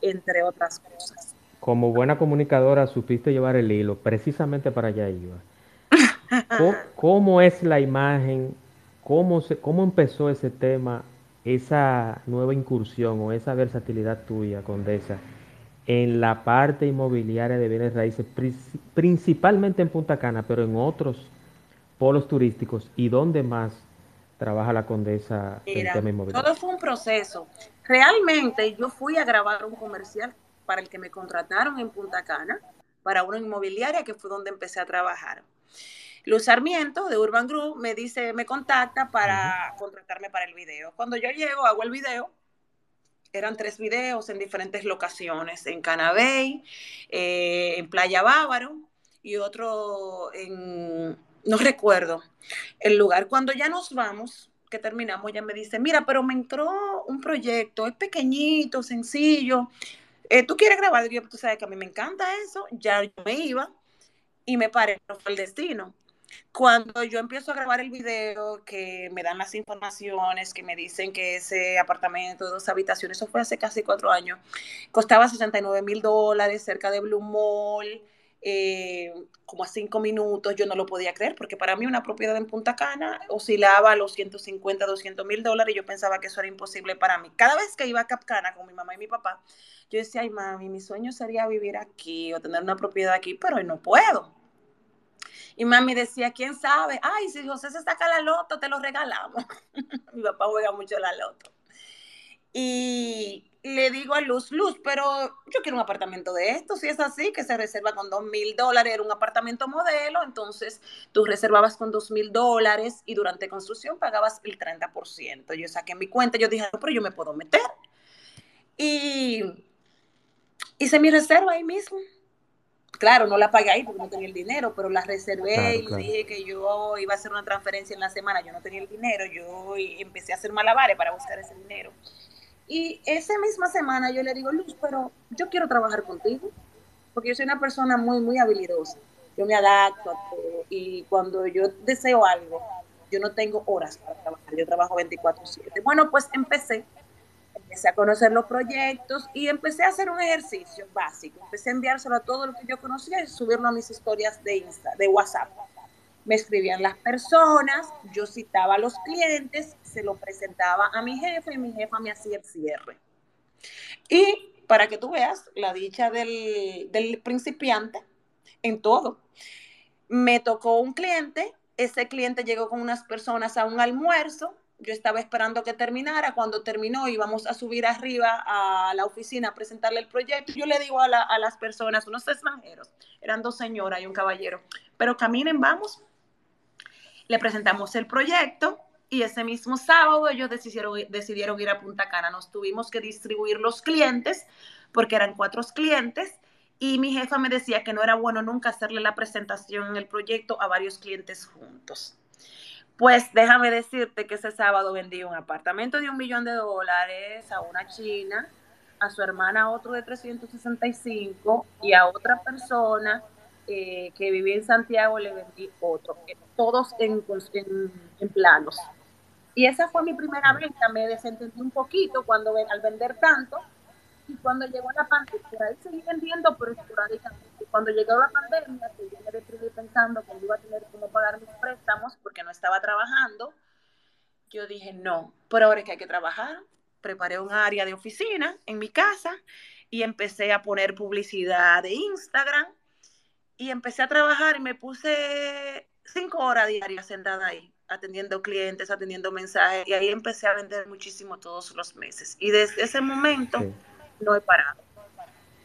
entre otras cosas. Como buena comunicadora, supiste llevar el hilo, precisamente para allá iba. ¿Cómo, es la imagen? ¿Cómo, se, ¿Cómo empezó ese tema, esa nueva incursión o esa versatilidad tuya, Condesa? En la parte inmobiliaria de bienes raíces, principalmente en Punta Cana, pero en otros polos turísticos y dónde más trabaja la condesa en el tema inmobiliario. Todo fue un proceso. Realmente yo fui a grabar un comercial para el que me contrataron en Punta Cana, para una inmobiliaria que fue donde empecé a trabajar. Luz Sarmiento de Urban Group me dice, me contacta para contratarme para el video. Cuando yo llego, hago el video eran tres videos en diferentes locaciones, en Canabey, eh, en Playa Bávaro y otro en, no recuerdo, el lugar. Cuando ya nos vamos, que terminamos, ya me dice, mira, pero me entró un proyecto, es pequeñito, sencillo, eh, ¿tú quieres grabar? Yo, tú sabes que a mí me encanta eso, ya yo me iba y me paré, fue el destino. Cuando yo empiezo a grabar el video, que me dan las informaciones, que me dicen que ese apartamento de dos habitaciones, eso fue hace casi cuatro años, costaba 69 mil dólares cerca de Blue Mall, eh, como a cinco minutos, yo no lo podía creer, porque para mí una propiedad en Punta Cana oscilaba a los 150, 200 mil dólares y yo pensaba que eso era imposible para mí. Cada vez que iba a Capcana con mi mamá y mi papá, yo decía, ay mami, mi sueño sería vivir aquí o tener una propiedad aquí, pero hoy no puedo. Y mami decía, ¿quién sabe? Ay, si José se saca la loto, te lo regalamos. Mi papá juega mucho la loto. Y le digo a Luz, Luz, pero yo quiero un apartamento de esto. Si es así, que se reserva con dos mil dólares, era un apartamento modelo, entonces tú reservabas con dos mil dólares y durante construcción pagabas el 30%. Yo saqué mi cuenta, yo dije, pero yo me puedo meter. Y hice mi reserva ahí mismo claro, no la pagué ahí porque no tenía el dinero, pero la reservé y dije que yo iba a hacer una transferencia en la semana, yo no tenía el dinero, yo empecé a hacer malabares para buscar ese dinero. Y esa misma semana yo le digo, Luz, pero yo quiero trabajar contigo, porque yo soy una persona muy, muy habilidosa. Yo me adapto a todo y cuando yo deseo algo, yo no tengo horas para trabajar, yo trabajo 24/7. Bueno, pues empecé empecé a conocer los proyectos y empecé a hacer un ejercicio básico. Empecé a enviárselo a todo lo que yo conocía y subirlo a mis historias de Insta, de WhatsApp. Me escribían las personas, yo citaba a los clientes, se lo presentaba a mi jefe y mi jefa me hacía el cierre. Y para que tú veas la dicha del, del principiante en todo. Me tocó un cliente, ese cliente llegó con unas personas a un almuerzo, yo estaba esperando que terminara. Cuando terminó, íbamos a subir arriba a la oficina a presentarle el proyecto. Yo le digo a, las personas, unos extranjeros, eran dos señoras y un caballero, pero caminen, vamos. Le presentamos el proyecto y ese mismo sábado ellos decidieron, decidieron ir a Punta Cana. Nos tuvimos que distribuir los clientes porque eran cuatro clientes y mi jefa me decía que no era bueno nunca hacerle la presentación en el proyecto a varios clientes juntos. Pues déjame decirte que ese sábado vendí un apartamento de un millón de dólares a una china, a su hermana otro de 365 y a otra persona eh, que vivía en Santiago le vendí otro, eh, todos en, en, planos. Y esa fue mi primera venta, me desentendí un poquito cuando al vender tanto y cuando llegó la pandemia, por ahí seguí vendiendo, pero esporádicamente cuando llegó la pandemia, que yo me deprimí pensando que iba a tener cómo pagar mis préstamos porque no estaba trabajando, yo dije, no, pero ahora es que hay que trabajar. Preparé un área de oficina en mi casa y empecé a poner publicidad de Instagram y empecé a trabajar y me puse cinco horas diarias sentada ahí, atendiendo clientes, atendiendo mensajes y ahí empecé a vender muchísimo todos los meses. Y desde ese momento no he parado.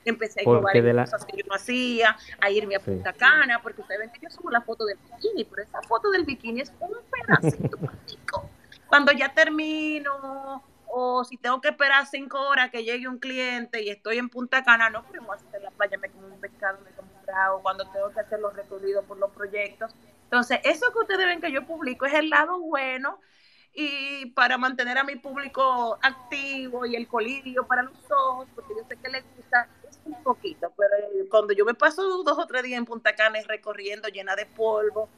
Empecé a probar cosas que yo no hacía, a irme a Punta Cana, porque ustedes ven que yo subo la foto del bikini, pero esa foto del bikini es un pedacito Cuando ya termino o si tengo que esperar cinco horas que llegue un cliente y estoy en Punta Cana, no podemos hacer la playa, me como un pescado, me como un trago, cuando tengo que hacer los recorridos por los proyectos. Entonces, eso que ustedes ven que yo publico es el lado bueno y para mantener a mi público activo y el colirio para los ojos, porque yo sé que les gusta un poquito, pero cuando yo me paso dos o tres días en Punta Cana recorriendo llena de polvo,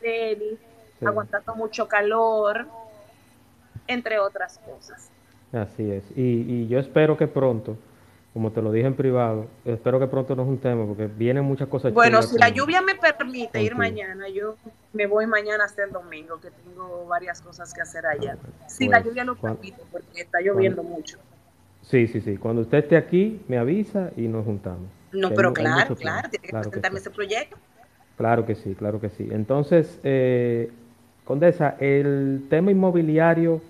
tenis, sí. aguantando mucho calor, entre otras cosas. Así es. Y, y, yo espero que pronto, como te lo dije en privado, espero que pronto nos juntemos porque vienen muchas cosas. Bueno, si la lluvia me permite contigo. ir mañana, yo me voy mañana hasta el domingo, que tengo varias cosas que hacer allá. Ah, si la lluvia lo permite, porque está lloviendo cuando, mucho. Sí, sí, sí. Cuando usted esté aquí, me avisa y nos juntamos. No, pero hay, claro, hay claro, tiene que claro presentarme que sí. ese proyecto. Claro que sí, claro que sí. Entonces, eh, Condesa, el tema inmobiliario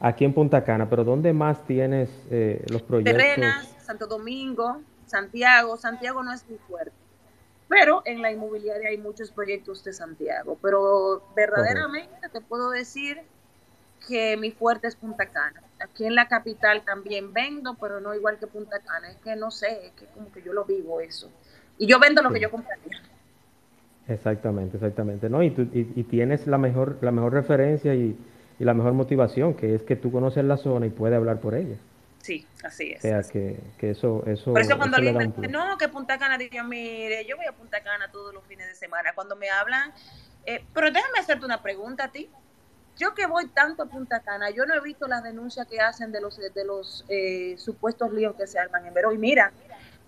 aquí en Punta Cana, pero ¿dónde más tienes eh, los proyectos? Terrenas, Santo Domingo, Santiago. Santiago no es muy fuerte, pero en la inmobiliaria hay muchos proyectos de Santiago. Pero verdaderamente Correcto. te puedo decir que mi fuerte es Punta Cana. Aquí en la capital también vendo, pero no igual que Punta Cana. Es que no sé, es que como que yo lo vivo eso. Y yo vendo lo sí. que yo compraría. Exactamente, exactamente. ¿no? Y, tú, y, y tienes la mejor, la mejor referencia y, y la mejor motivación, que es que tú conoces la zona y puedes hablar por ella. Sí, así es. O sea, que, que eso, eso. Por eso cuando alguien me dice, no, que Punta Cana, digo, mire, yo voy a Punta Cana todos los fines de semana. Cuando me hablan, eh, pero déjame hacerte una pregunta a ti. Yo que voy tanto a Punta Cana, yo no he visto las denuncias que hacen de los, de los eh, supuestos líos que se arman en Verón. Y mira,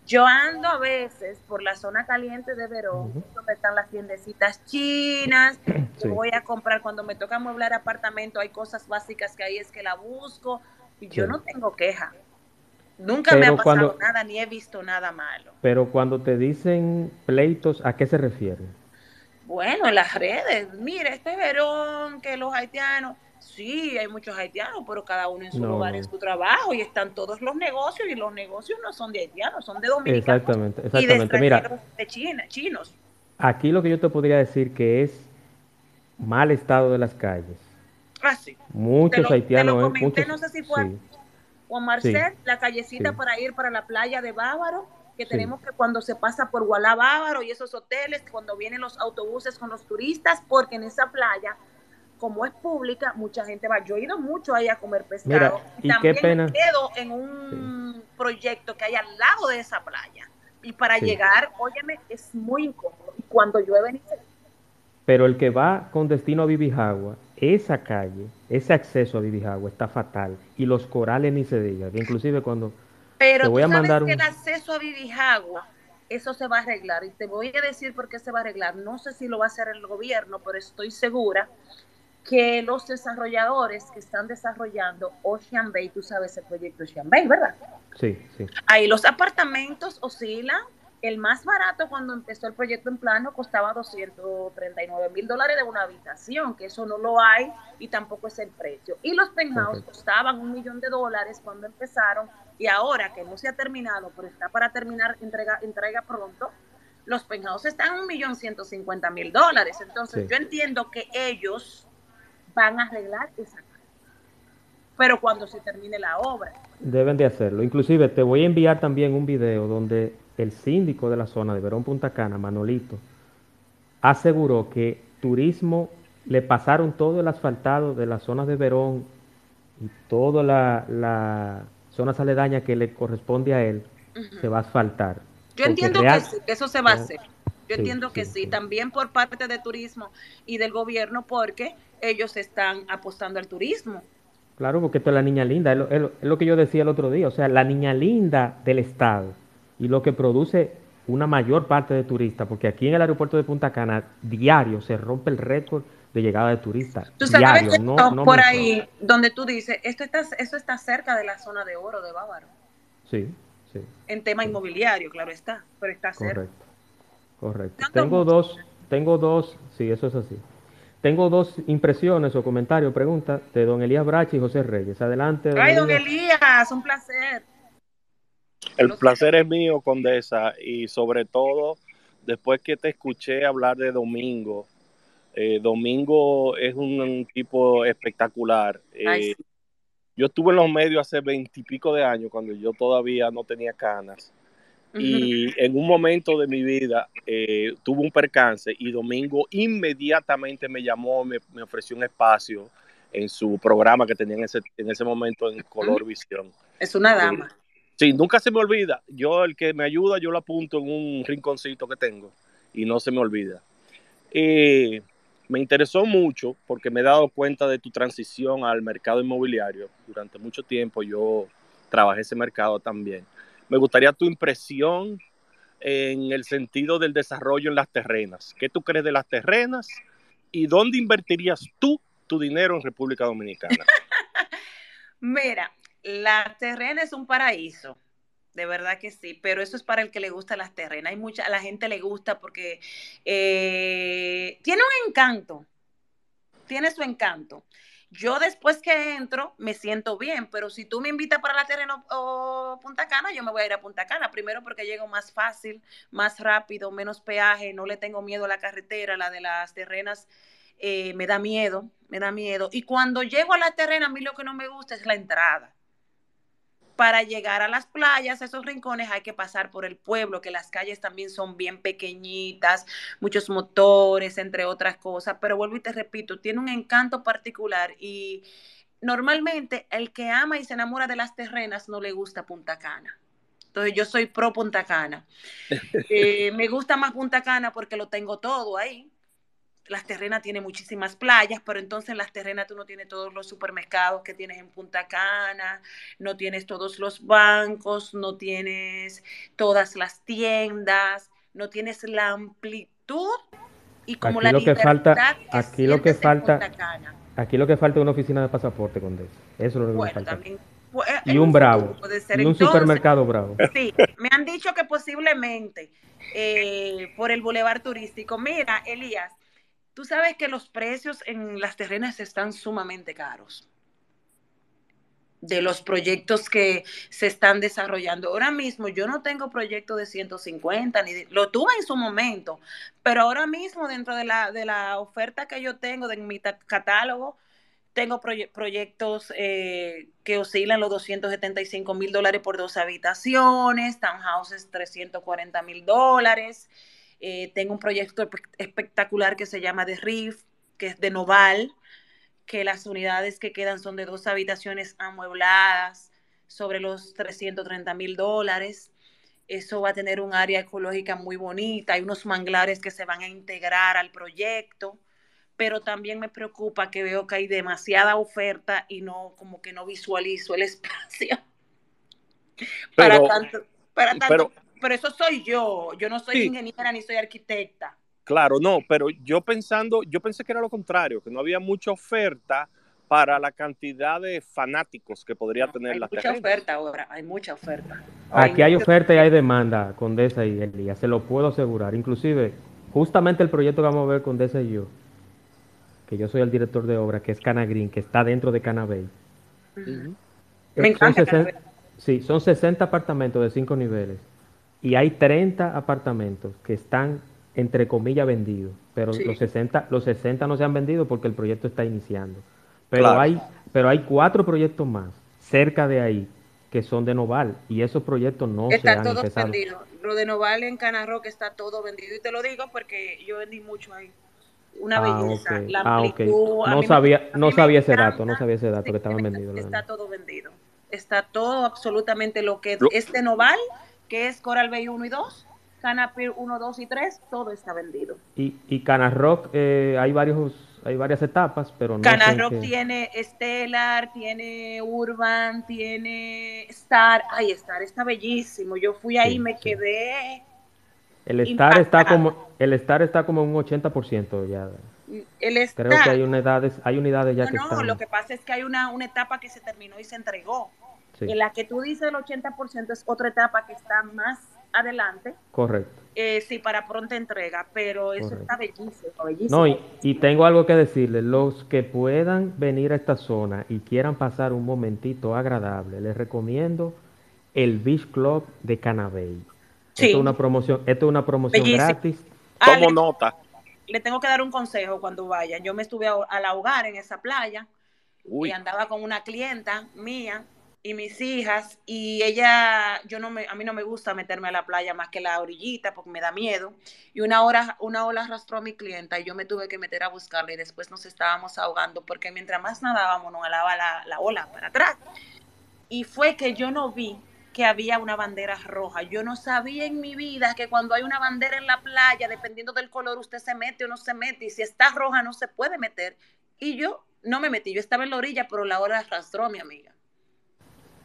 yo ando a veces por la zona caliente de Verón, uh -huh. donde están las tiendecitas chinas, sí. voy a comprar cuando me toca amueblar apartamento, hay cosas básicas que ahí es que la busco y sí. yo no tengo queja. Nunca pero me ha pasado cuando, nada ni he visto nada malo. Pero cuando te dicen pleitos, ¿a qué se refieren? Bueno, en las redes, mire, este Verón, que los haitianos, Sí, hay muchos haitianos, pero cada uno en su no, lugar, en su trabajo, y están todos los negocios, y los negocios no son de haitianos, son de dominicanos. Exactamente, exactamente. Y de Mira, de China, chinos. Aquí lo que yo te podría decir que es mal estado de las calles. Ah, sí. Muchos te lo, haitianos. Te lo comenté, muchos, no sé si fue sí. Juan Marcel, Sí. la callecita Sí. para ir para la playa de Bávaro, que tenemos que cuando se pasa por Gualá Bávaro y esos hoteles, cuando vienen los autobuses con los turistas, porque en esa playa como es pública, mucha gente va. Yo he ido mucho ahí a comer pescado. Mira, y también qué pena. me quedo en un proyecto que hay al lado de esa playa. Y para Sí. llegar, óyeme, es muy incómodo. Y cuando llueve, ni se- Pero el que va con destino a Vivijagua, esa calle, ese acceso a Vivijagua está fatal. Y los corales ni se diga. Que inclusive cuando Pero te voy tú a sabes mandar que un... el acceso a Vivijagua, eso se va a arreglar. Y te voy a decir por qué se va a arreglar. No sé si lo va a hacer el gobierno, pero estoy segura que los desarrolladores que están desarrollando Ocean Bay, tú sabes el proyecto Ocean Bay, ¿verdad? Sí, sí. Ahí los apartamentos oscilan. El más barato cuando empezó el proyecto en plano costaba 239 mil dólares de una habitación, que eso no lo hay y tampoco es el precio. Y los penthouse costaban un millón de dólares cuando empezaron y ahora que no se ha terminado, pero está para terminar entrega, entrega pronto, los penthouse están en un millón ciento cincuenta mil dólares. Entonces Sí. yo entiendo que ellos van a arreglar esa parte. Pero cuando se termine la obra. Deben de hacerlo. Inclusive te voy a enviar también un video donde el síndico de la zona de Verón Punta Cana, Manolito, aseguró que turismo le pasaron todo el asfaltado de las zonas de Verón y toda la, la zona aledaña que le corresponde a él se va a asfaltar. Yo entiendo real- que, sí, que eso se va a hacer. Yo Sí, entiendo que sí, sí, sí. también por parte de turismo y del gobierno, porque ellos están apostando al turismo. Claro, porque esto es la niña linda, es lo, es que yo decía el otro día, o sea, la niña linda del Estado y lo que produce una mayor parte de turistas, porque aquí en el aeropuerto de Punta Cana diario se rompe el récord de llegada de turistas. Tú sabes diario, que no, esto, no por ahí, donde tú dices, esto está, eso está cerca de la zona de oro de Bávaro, Sí, sí, en tema inmobiliario, claro está, pero está cerca. correcto, correcto. Tengo mucho. dos, tengo dos, sí, eso es así. Tengo dos impresiones o comentarios, preguntas de don Elías Brachi y José Reyes. Adelante. Ay, don Elías, un placer. El placer es mío, Condesa, y sobre todo después que te escuché hablar de Domingo, Eh, Domingo es un, un tipo espectacular. Ay, Eh, sí. yo estuve en los medios hace veintipico de años cuando yo todavía no tenía canas. Y en un momento de mi vida eh, tuve un percance y Domingo inmediatamente me llamó, me, me ofreció un espacio en su programa que tenía en ese, en ese momento en Color Visión. Es una dama. Sí, nunca se me olvida. Yo, el que me ayuda, yo lo apunto en un rinconcito que tengo y no se me olvida. Eh, me interesó mucho porque me he dado cuenta de tu transición al mercado inmobiliario. Durante mucho tiempo yo trabajé ese mercado también. Me gustaría tu impresión en el sentido del desarrollo en las terrenas. ¿Qué tú crees de las terrenas y dónde invertirías tú tu dinero en República Dominicana? Mira, la terrena es un paraíso. De verdad que sí, pero eso es para el que le gusta las terrenas. Hay mucha, a la gente le gusta porque eh, tiene un encanto, tiene su encanto. Yo después que entro me siento bien, pero si tú me invitas para la terrena o, o Punta Cana, yo me voy a ir a Punta Cana. Primero porque llego más fácil, más rápido, menos peaje, no le tengo miedo a la carretera, la de las terrenas eh, me da miedo, me da miedo. Y cuando llego a la terrena, a mí lo que no me gusta es la entrada. Para llegar a las playas, a esos rincones, hay que pasar por el pueblo, que las calles también son bien pequeñitas, muchos motores, entre otras cosas. Pero vuelvo y te repito, tiene un encanto particular y normalmente el que ama y se enamora de las terrenas no le gusta Punta Cana. Entonces yo soy pro Punta Cana. Eh, me gusta más Punta Cana porque lo tengo todo ahí. Las terrenas tienen muchísimas playas, pero entonces en las terrenas tú no tienes todos los supermercados que tienes en Punta Cana, no tienes todos los bancos, no tienes todas las tiendas, no tienes la amplitud y como Aquí la lo que falta, que aquí lo que falta, aquí lo que falta es una oficina de pasaporte con eso. Eso es lo que me Bueno, falta. también pu- Y un bravo. Y un supermercado bravo. Sí, me han dicho que posiblemente eh, por el bulevar turístico. Mira, Elías, tú sabes que los precios en las terrenas están sumamente caros de los proyectos que se están desarrollando. Ahora mismo yo no tengo proyecto de 150, ni de- lo tuve en su momento, pero ahora mismo dentro de la, de la oferta que yo tengo de mi catálogo, tengo proye- proyectos eh, que oscilan los 275 mil dólares por dos habitaciones, townhouses 340 mil dólares. Eh, tengo un proyecto espe- espectacular que se llama The Reef, que es de Noval, que las unidades que quedan son de dos habitaciones amuebladas sobre los 330 mil dólares. Eso va a tener un área ecológica muy bonita, hay unos manglares que se van a integrar al proyecto, pero también me preocupa que veo que hay demasiada oferta y no, como que no visualizo el espacio para tanto, para tanto, pero, pero eso soy yo, yo no soy sí, ingeniera ni soy arquitecta. Claro, no, pero yo pensando, yo pensé que era lo contrario, que no había mucha oferta para la cantidad de fanáticos que podría No, tener hay las mucha terrenas. oferta ahora, hay mucha oferta. Hay Aquí hay mucha oferta y hay demanda, Condesa y Elías, se lo puedo asegurar. Inclusive, justamente el proyecto que vamos a ver Condesa y yo, que yo soy el director de obra, que es Cana Green, que está dentro de. Ujú. Me Son encanta 60, Canabey. sí, son 60 apartamentos de 5 niveles y hay 30 apartamentos que están, entre comillas, vendidos, pero Sí. los 60, los 60 no se han vendido porque el proyecto está iniciando. Pero Claro. hay, pero hay cuatro proyectos más cerca de ahí que son de Noval y esos proyectos no se Está han todo empezado. vendido. Lo de Noval en Cana Rock está todo vendido. Y te lo digo porque yo vendí mucho ahí. Una Ah, belleza. ok. La Ah, amplitud. a No mí me- sabía, a no me sabía ese dato, no sabía ese dato Sí, que estaban está, vendidos. está todo vendido. Está todo, absolutamente lo que Lo- es de Noval, que es Coral Bay 1 y 2, Canapir 1, 2 y 3, todo está vendido. Y, y Cana Rock, eh, hay varios, hay varias etapas, pero no Cana Rock qué- tiene Stellar, tiene Urban, tiene Star. Ay, Star está bellísimo. Yo fui ahí, Sí, me sí. quedé El Star está como, el Star está como un 80% ya. El Creo que Star, hay unidades, hay unidades ya no, que no, están. lo que pasa es que hay una, una etapa que se terminó y se entregó. Sí, En la que tú dices el 80% es otra etapa que está más adelante, correcto. eh, sí, para pronta entrega, pero eso Correcto. está bellísimo, bellísimo. No, y, y tengo algo que decirles. Los que puedan venir a esta zona y quieran pasar un momentito agradable, les recomiendo el Beach Club de Canabey. Esto Sí. es una promoción, esto es una promoción Bellísimo. gratis. Tomo Alex, nota. le tengo que dar un consejo cuando vayan. Yo me estuve a- al ahogar en esa playa Uy, y andaba con una clienta mía y mis hijas y ella, yo no me, a mí no me gusta meterme a la playa más que la orillita porque me da miedo y una hora, una ola arrastró a mi clienta y yo me tuve que meter a buscarla y después nos estábamos ahogando porque mientras más nadábamos nos alaba la, la ola para atrás y fue que yo no vi que había una bandera roja. Yo no sabía en mi vida que cuando hay una bandera en la playa, dependiendo del color, usted se mete o no se mete. Y si está roja, no se puede meter. Y yo no me metí. Yo estaba en la orilla, pero la ola arrastró a mi amiga.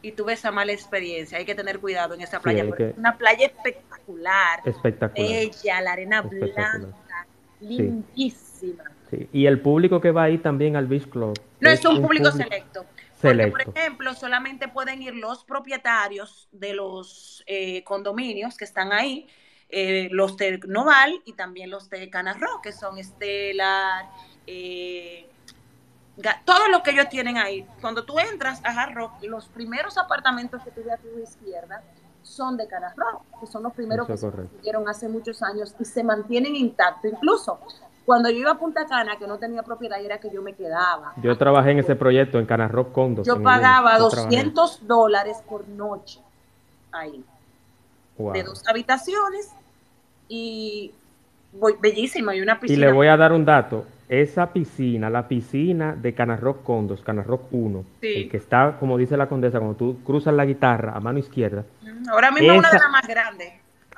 Y tuve esa mala experiencia. Hay que tener cuidado en esa playa. porque que- es una playa espectacular, Espectacular. bella, la arena blanca, lindísima. Sí. Y el público que va ahí también al Beach Club. No es un público público selecto. Porque, selecto. por ejemplo, solamente pueden ir los propietarios de los eh, condominios que están ahí, eh, los de Noval y también los de Canarro, que son Estelar, eh, todo lo que ellos tienen ahí. Cuando tú entras a Hard Rock, los primeros apartamentos que tú ves a tu izquierda son de Canarro, que son los primeros Eso que construyeron hace muchos años y se mantienen intactos. Incluso cuando yo iba a Punta Cana, que no tenía propiedad, era que yo me quedaba. Yo trabajé en ese proyecto en Cana Rock Condos. Yo el pagaba Lima. Yo trabajé. 200 dólares por noche ahí, Wow. de dos habitaciones y voy- bellísima y una Y piscina. le voy a dar un dato. Esa piscina, la piscina de Cana Rock Condos, Cana Rock 1, Sí. el que está, como dice la condesa, cuando tú cruzas la guitarra a mano izquierda, Ahora mismo es una de Esa- las más grandes.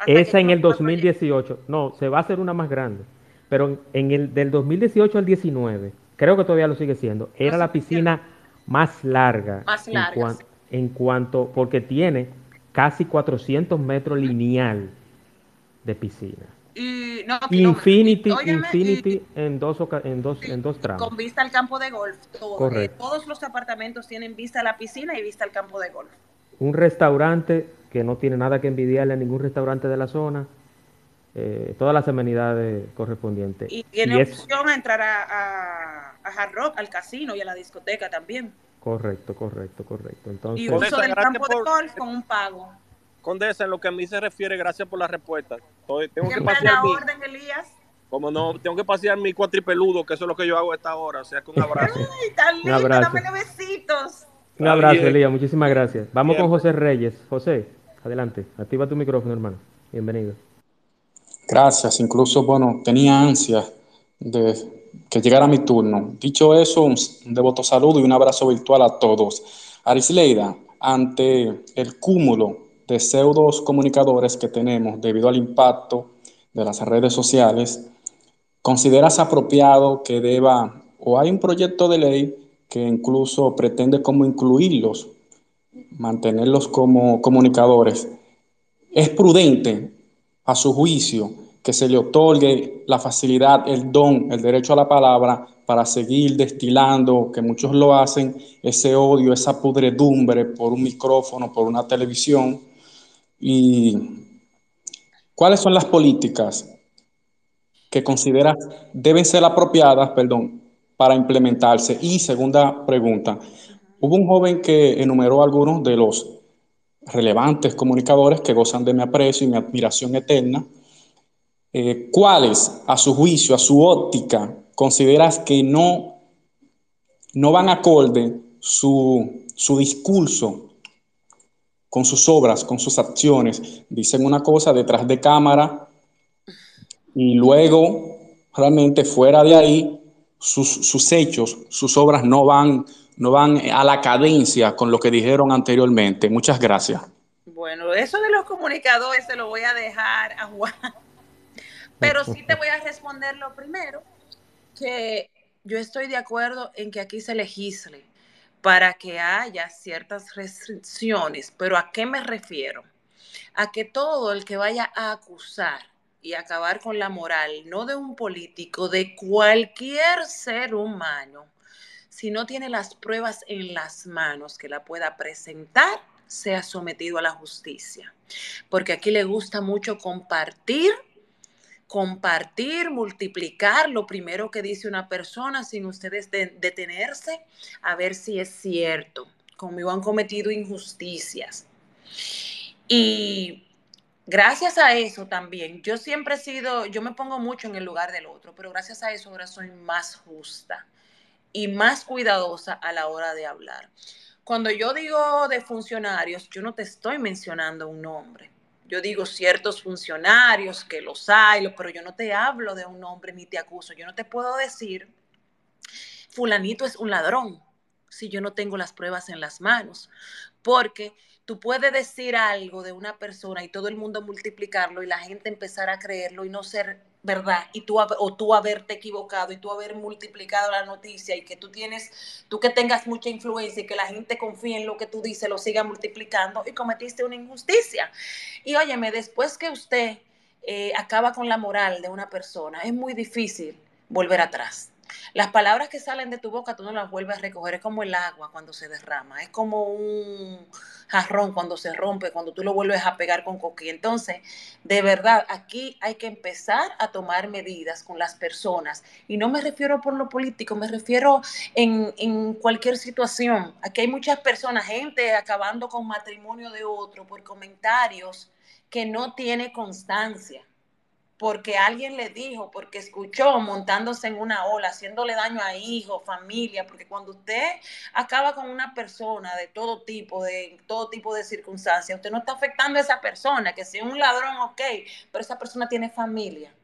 esa en el fui al 2018, no, se va a hacer una más grande, pero en- el del 2018 al 19, creo que todavía lo sigue siendo, era No la piscina más larga. Más en larga, cuan- sí. en cuanto, porque tiene casi 400 metros lineal de piscina. Y, no. Infinity, Y, óyeme, Infinity en dos, oca- en dos, en dos y tramos. con vista al campo de golf. todo. Correcto. Eh, todos los apartamentos tienen vista a la piscina y vista al campo de golf. Un restaurante que no tiene nada que envidiarle a ningún restaurante de la zona. eh, todas las amenidades correspondientes. Y tiene Y es opción a entrar a, a, a Hard Rock, al casino y a la discoteca también. correcto, correcto, correcto. Entonces, Y uso del campo de golf con un pago. Condesa, en lo que a mí se refiere, gracias por la respuesta. Estoy- tengo que pasear la mi, orden, Elías. como no, tengo que pasear mi cuatripeludo, que eso es lo que yo hago a esta hora, o sea, que un abrazo. Ay, tan lindo, abrazo. dame besitos. un abrazo. Elías. Muchísimas gracias. Vamos Bien, con. José Reyes. José, adelante. Activa tu micrófono, hermano. Bienvenido. Gracias, incluso, bueno, tenía ansias de que llegara mi turno. Dicho eso, un un devoto saludo y un abrazo virtual a todos. Arisleida, ante el cúmulo de pseudos comunicadores que tenemos debido al impacto de las redes sociales, ¿consideras apropiado que deba, o hay un proyecto de ley que incluso pretende como incluirlos, mantenerlos como comunicadores? ¿Es prudente a su juicio que se le otorgue la facilidad, el don, el derecho a la palabra para seguir destilando, que muchos lo hacen, ese odio, esa pudredumbre por un micrófono, por una televisión? ¿Y cuáles son las políticas que consideras deben ser apropiadas, perdón, para implementarse? Y segunda pregunta, hubo un joven que enumeró algunos de los relevantes comunicadores que gozan de mi aprecio y mi admiración eterna. Eh, ¿Cuáles, a su juicio, a su óptica, consideras que no, no van acorde su, su discurso con sus obras, con sus acciones? Dicen una cosa detrás de cámara y luego, realmente fuera de ahí, sus, sus hechos, sus obras no van, no van a la cadencia con lo que dijeron anteriormente. Muchas gracias. Bueno, eso de los comunicadores se lo voy a dejar a Juan. Pero sí te voy a responder lo primero, que yo estoy de acuerdo en que aquí se legisle para que haya ciertas restricciones. Pero ¿a qué me refiero? A que todo el que vaya a acusar y acabar con la moral, no de un político, de cualquier ser humano, si no tiene las pruebas en las manos que la pueda presentar, sea sometido a la justicia. Porque aquí le gusta mucho compartir, compartir, multiplicar lo primero que dice una persona sin ustedes de- detenerse a ver si es cierto. Conmigo han cometido injusticias. Y gracias a eso también, yo siempre he sido, yo me pongo mucho en el lugar del otro, pero gracias a eso ahora soy más justa y más cuidadosa a la hora de hablar. Cuando yo digo de funcionarios, yo no te estoy mencionando un nombre. Yo digo ciertos funcionarios que los hay, pero yo no te hablo de un nombre ni te acuso. Yo no te puedo decir, fulanito es un ladrón, si yo no tengo las pruebas en las manos. Porque tú puedes decir algo de una persona y todo el mundo multiplicarlo y la gente empezar a creerlo y no ser verdad y tú o tú haberte equivocado y tú haber multiplicado la noticia y que tú tienes tú que tengas mucha influencia y que la gente confíe en lo que tú dices lo siga multiplicando y cometiste una injusticia. Y óyeme después que usted eh, acaba con la moral de una persona es muy difícil volver atrás las palabras que salen de tu boca tú no las vuelves a recoger, es como el agua cuando se derrama, es como un jarrón cuando se rompe, cuando tú lo vuelves a pegar con coquilla. Entonces, de verdad, aquí hay que empezar a tomar medidas con las personas. Y no me refiero por lo político, me refiero en, en cualquier situación. Aquí hay muchas personas, gente acabando con matrimonio de otro por comentarios que no tiene constancia porque alguien le dijo, porque escuchó montándose en una ola, haciéndole daño a hijos, familia, porque cuando usted acaba con una persona de todo tipo, de todo tipo de circunstancias, usted no está afectando a esa persona, que sea un ladrón, ok, pero esa persona tiene familia.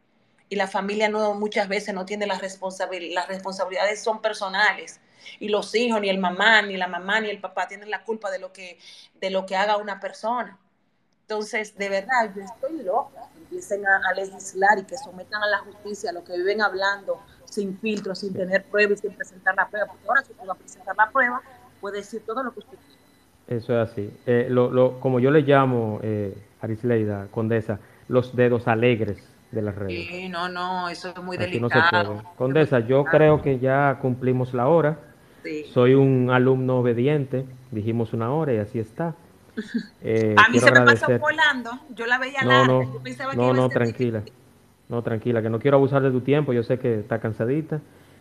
Y la familia no, muchas veces no tiene las responsabilidades, las responsabilidades son personales. Y los hijos, ni el mamá, ni la mamá, ni el papá tienen la culpa de lo que, de lo que haga una persona. Entonces, de verdad, yo estoy loca empiecen a, legislar y que sometan a la justicia a lo que viven hablando sin filtro, sin tener pruebas y sin presentar la prueba, porque ahora si tú vas a presentar la prueba, puede decir todo lo que usted quiere. Eso es así. Eh, lo, lo, como yo le llamo, eh, Arisleida, Condesa, los dedos alegres de las redes. Sí, no, no, eso es muy delicado. Condesa, yo creo que ya cumplimos la hora. Sí. Soy un alumno obediente, dijimos una hora y así está. Eh, a mí se me pasó volando, yo la veía no, No, no, no, tranquila. No, tranquila, que no quiero abusar de tu tiempo, yo sé que está cansadita.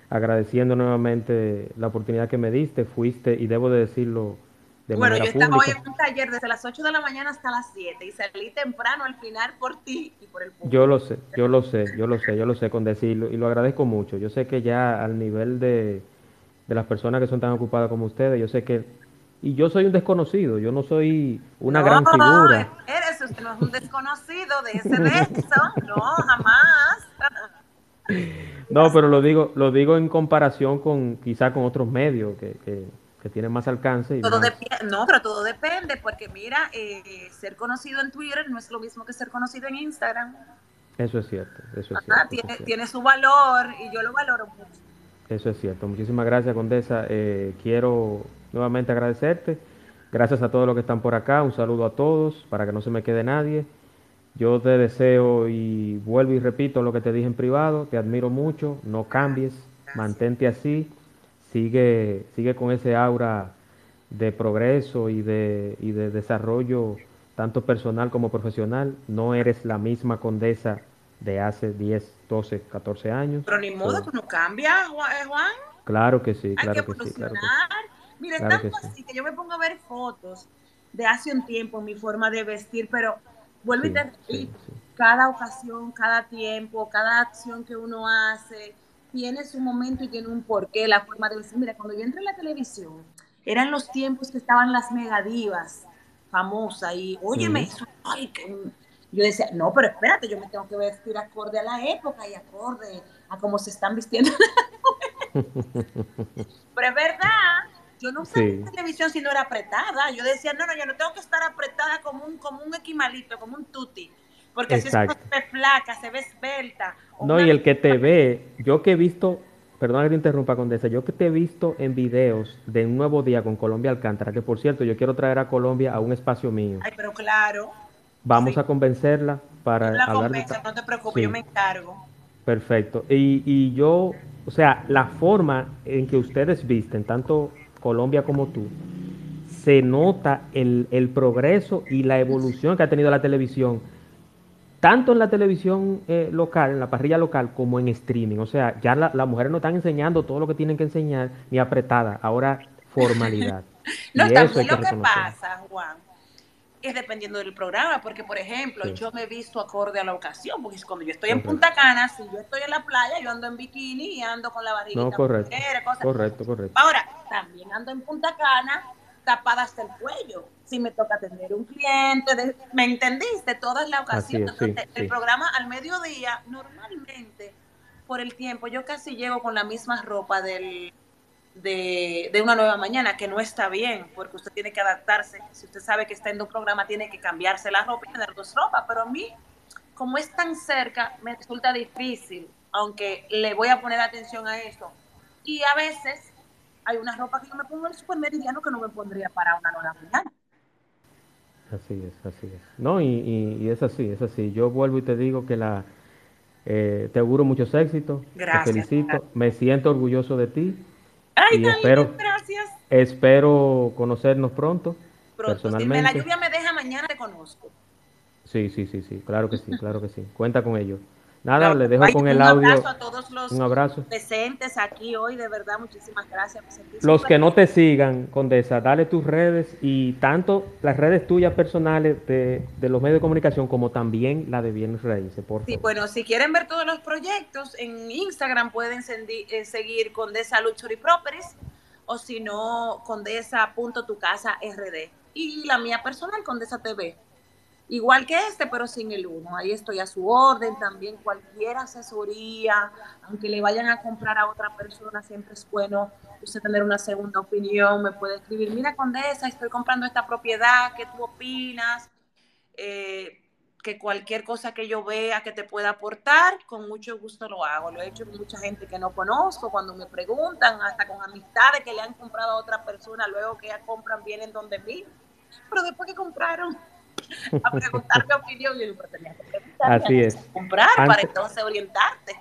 Agradeciendo nuevamente la oportunidad que me diste, fuiste, y debo de decirlo de bueno, yo estaba hoy en un taller desde las 8 de la mañana hasta las 7 y salí temprano al final por ti y por el público. Yo lo sé, yo lo sé, yo lo sé, yo lo sé con decirlo y lo agradezco mucho. Yo sé que ya al nivel de, de las personas que son tan ocupadas como ustedes, yo sé que y yo soy un desconocido, yo no soy una gran figura. Eres usted no es un desconocido de ese no, jamás. No, pero lo digo, lo digo en comparación con quizá con otros medios que, que, que tienen más alcance. Y todo no, pero todo depende, porque mira, eh, ser conocido en Twitter no es lo mismo que ser conocido en Instagram. Eso es cierto, eso es cierto. Tiene, tiene su valor y yo lo valoro mucho. Eso es cierto. Muchísimas gracias, Condesa. Eh, quiero nuevamente agradecerte. Gracias a todos los que están por acá. Un saludo a todos para que no se me quede nadie. Yo te deseo y vuelvo y repito lo que te dije en privado. Te admiro mucho. No cambies. Mantente así. Sigue, sigue con ese aura de progreso y de, y de desarrollo tanto personal como profesional. No eres la misma condesa de hace 10, 12, 14 años. Pero ni modo, tú no cambias, eh, Juan. Claro que sí, claro que, sí. Claro Mira, es tanto así que yo me pongo a ver fotos de hace un tiempo, mi forma de vestir, pero vuelvo y te repito, cada ocasión, cada tiempo, cada acción que uno hace, tiene su momento y tiene un porqué, la forma de vestir. Mira, cuando yo entré en la televisión, eran los tiempos que estaban las megadivas famosas y, óyeme, eso, ay, que yo decía, no, pero espérate, yo me tengo que vestir acorde a la época y acorde a cómo se están vistiendo. pero es verdad, yo no sé sí. televisión si no era apretada. Yo decía, no, no, yo no tengo que estar apretada como un, como un equimalito, como un tutti. Porque así se ve flaca, se ve esbelta. No, y el que te ve, yo que he visto, perdón que te interrumpa, Condesa, yo que te he visto en videos de un nuevo día con Colombia Alcántara, que por cierto, yo quiero traer a Colombia a un espacio mío. Ay, pero claro. Vamos sí. a convencerla para la hablar de... No te preocupes, sí. yo me encargo. Perfecto. Y, y yo, o sea, la forma en que ustedes visten, tanto Colombia como tú, se nota el, el, progreso y la evolución que ha tenido la televisión, tanto en la televisión eh, local, en la parrilla local, como en streaming. O sea, ya las la mujeres no están enseñando todo lo que tienen que enseñar, ni apretada, ahora formalidad. no, también lo que pasa, Juan, es dependiendo del programa, porque por ejemplo, Sí. yo me he visto acorde a la ocasión, porque cuando yo estoy en. Punta Cana, si yo estoy en la playa, yo ando en bikini y ando con la barriguita No, correcto. mujer, cosas. Correcto, correcto. Ahora, también ando en Punta Cana tapada hasta el cuello. Si me toca atender un cliente, de- ¿me entendiste? Toda la ocasión. Es, sí, el sí. programa al mediodía, normalmente, por el tiempo, yo casi llego con la misma ropa del, de, de una nueva mañana, que no está bien, porque usted tiene que adaptarse. Si usted sabe que está en un programa, tiene que cambiarse la ropa y tener dos ropas. Pero a mí, como es tan cerca, me resulta difícil, aunque le voy a poner atención a eso. Y a veces hay una ropa que yo me pongo en el supermeridiano que no me pondría para una nueva mañana. Así es, así es. No, y, y- y es así, es así. Yo vuelvo y te digo que la eh, te auguro muchos éxitos, Gracias, te felicito, gracias. me siento orgulloso de ti Ay, y espero, lindo, gracias. espero conocernos pronto, Pronto, si me- la personalmente. lluvia me deja mañana, te conozco. Sí, sí, sí, sí, claro que sí, claro que sí. Cuenta con ello. Nada, Claro, le dejo ay, con el un audio. abrazo a todos los Un abrazo. presentes aquí hoy, de verdad, muchísimas gracias. Los que no te sigan, Condesa, dale tus redes y tanto las redes tuyas personales de, de los medios de comunicación como también la de Bienes Raíces, por Sí, favor. bueno, si quieren ver todos los proyectos, en Instagram pueden eh, seguir Condesa Luxury Properties o si no, condesa.tucasard. Y la mía personal, Condesa TV. Igual que este, pero sin el uno. Ahí estoy a su orden. También cualquier asesoría, aunque le vayan a comprar a otra persona, siempre es bueno usted tener una segunda opinión. Me puede escribir, mira Condesa, estoy comprando esta propiedad, ¿qué tú opinas? Eh, que cualquier cosa que yo vea que te pueda aportar, con mucho gusto lo hago. Lo he hecho con mucha gente que no conozco, cuando me preguntan, hasta con amistades que le han comprado a otra persona, luego que ya compran, vienen donde mí. Pero después que compraron, a preguntar mi opinión, tenías que preguntar Así es. comprar para entonces orientarte.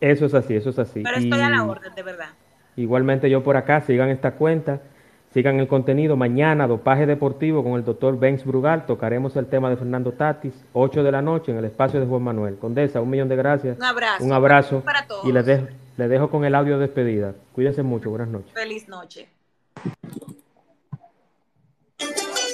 Eso es así, eso es así. Pero estoy a la Y orden, de verdad. Igualmente yo por acá, sigan esta cuenta, sigan el contenido. Mañana, dopaje deportivo con el doctor Benz Brugal. Tocaremos el tema de Fernando Tatis, 8 de la noche en el espacio de Juan Manuel. Condesa, un millón de gracias. Un abrazo. Un abrazo. Para todos. Y les dejo, les dejo con el audio de despedida. Cuídense mucho. Buenas noches. Feliz noche.